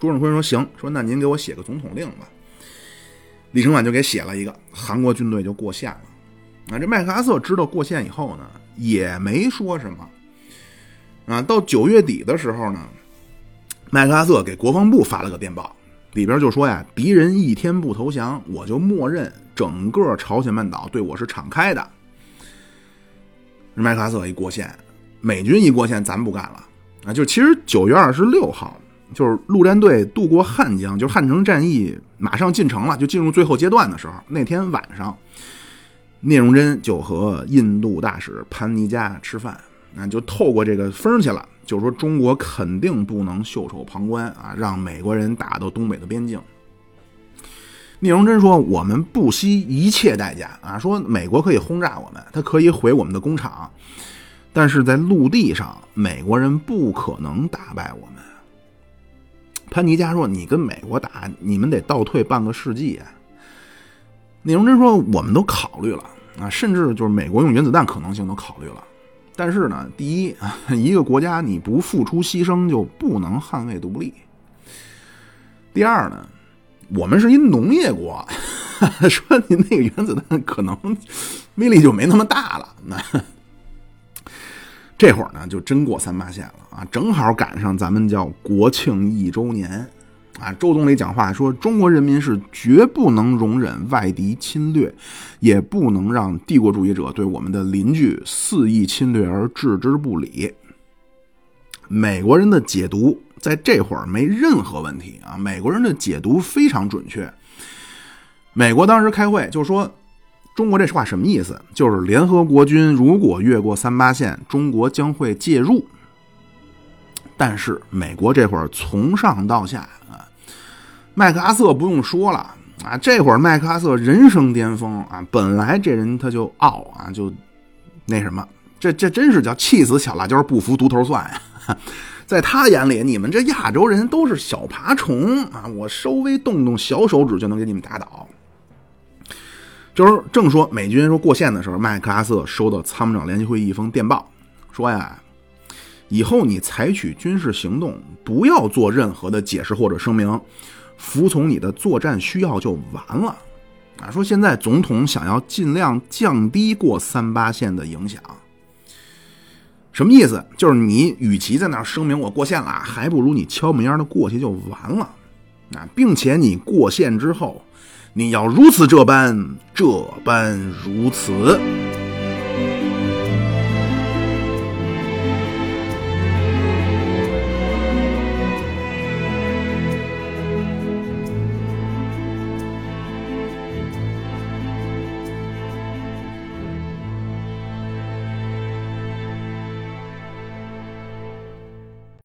朱日坤说：“行，说那您给我写个总统令吧。”李承晚就给写了一个，韩国军队就过线了。啊，这麦克阿瑟知道过线以后呢，也没说什么。啊，到九月底的时候呢，麦克阿瑟给国防部发了个电报，里边就说呀：“敌人一天不投降，我就默认整个朝鲜半岛对我是敞开的。”麦克阿瑟一过线，美军一过线，咱不干了啊！就其实九月二十六号，就是陆战队渡过汉江，就汉城战役马上进城了，就进入最后阶段的时候，那天晚上，聂荣臻就和印度大使潘尼加吃饭。那就透过这个风去了，就说中国肯定不能袖手旁观啊，让美国人打到东北的边境。聂荣臻说：“我们不惜一切代价啊，说美国可以轰炸我们，他可以毁我们的工厂，但是在陆地上，美国人不可能打败我们。”潘尼加说：“你跟美国打，你们得倒退半个世纪啊。”聂荣臻说：“我们都考虑了啊，甚至就是美国用原子弹可能性都考虑了。”但是呢，第一，一个国家你不付出牺牲就不能捍卫独立。第二呢，我们是一农业国，说你那个原子弹可能威力就没那么大了。那 这会儿呢，就真过三八线了啊，正好赶上咱们叫国庆一周年。啊，周总理讲话说：“中国人民是绝不能容忍外敌侵略，也不能让帝国主义者对我们的邻居肆意侵略而置之不理。”美国人的解读在这会儿没任何问题啊！美国人的解读非常准确。美国当时开会就说：“中国这话什么意思？就是联合国军如果越过三八线，中国将会介入。”但是美国这会儿从上到下啊，麦克阿瑟不用说了啊，这会儿麦克阿瑟人生巅峰啊，本来这人他就傲啊，就那什么，这这真是叫气死小辣椒不服独头蒜呀，在他眼里，你们这亚洲人都是小爬虫啊，我稍微动动小手指就能给你们打倒。就是正说美军说过线的时候，麦克阿瑟收到参谋长联席会议一封电报，说呀。以后你采取军事行动，不要做任何的解释或者声明，服从你的作战需要就完了。啊，说现在总统想要尽量降低过三八线的影响，什么意思？就是你与其在那儿声明我过线了，还不如你敲门烟的过去就完了。啊，并且你过线之后，你要如此这般，这般如此。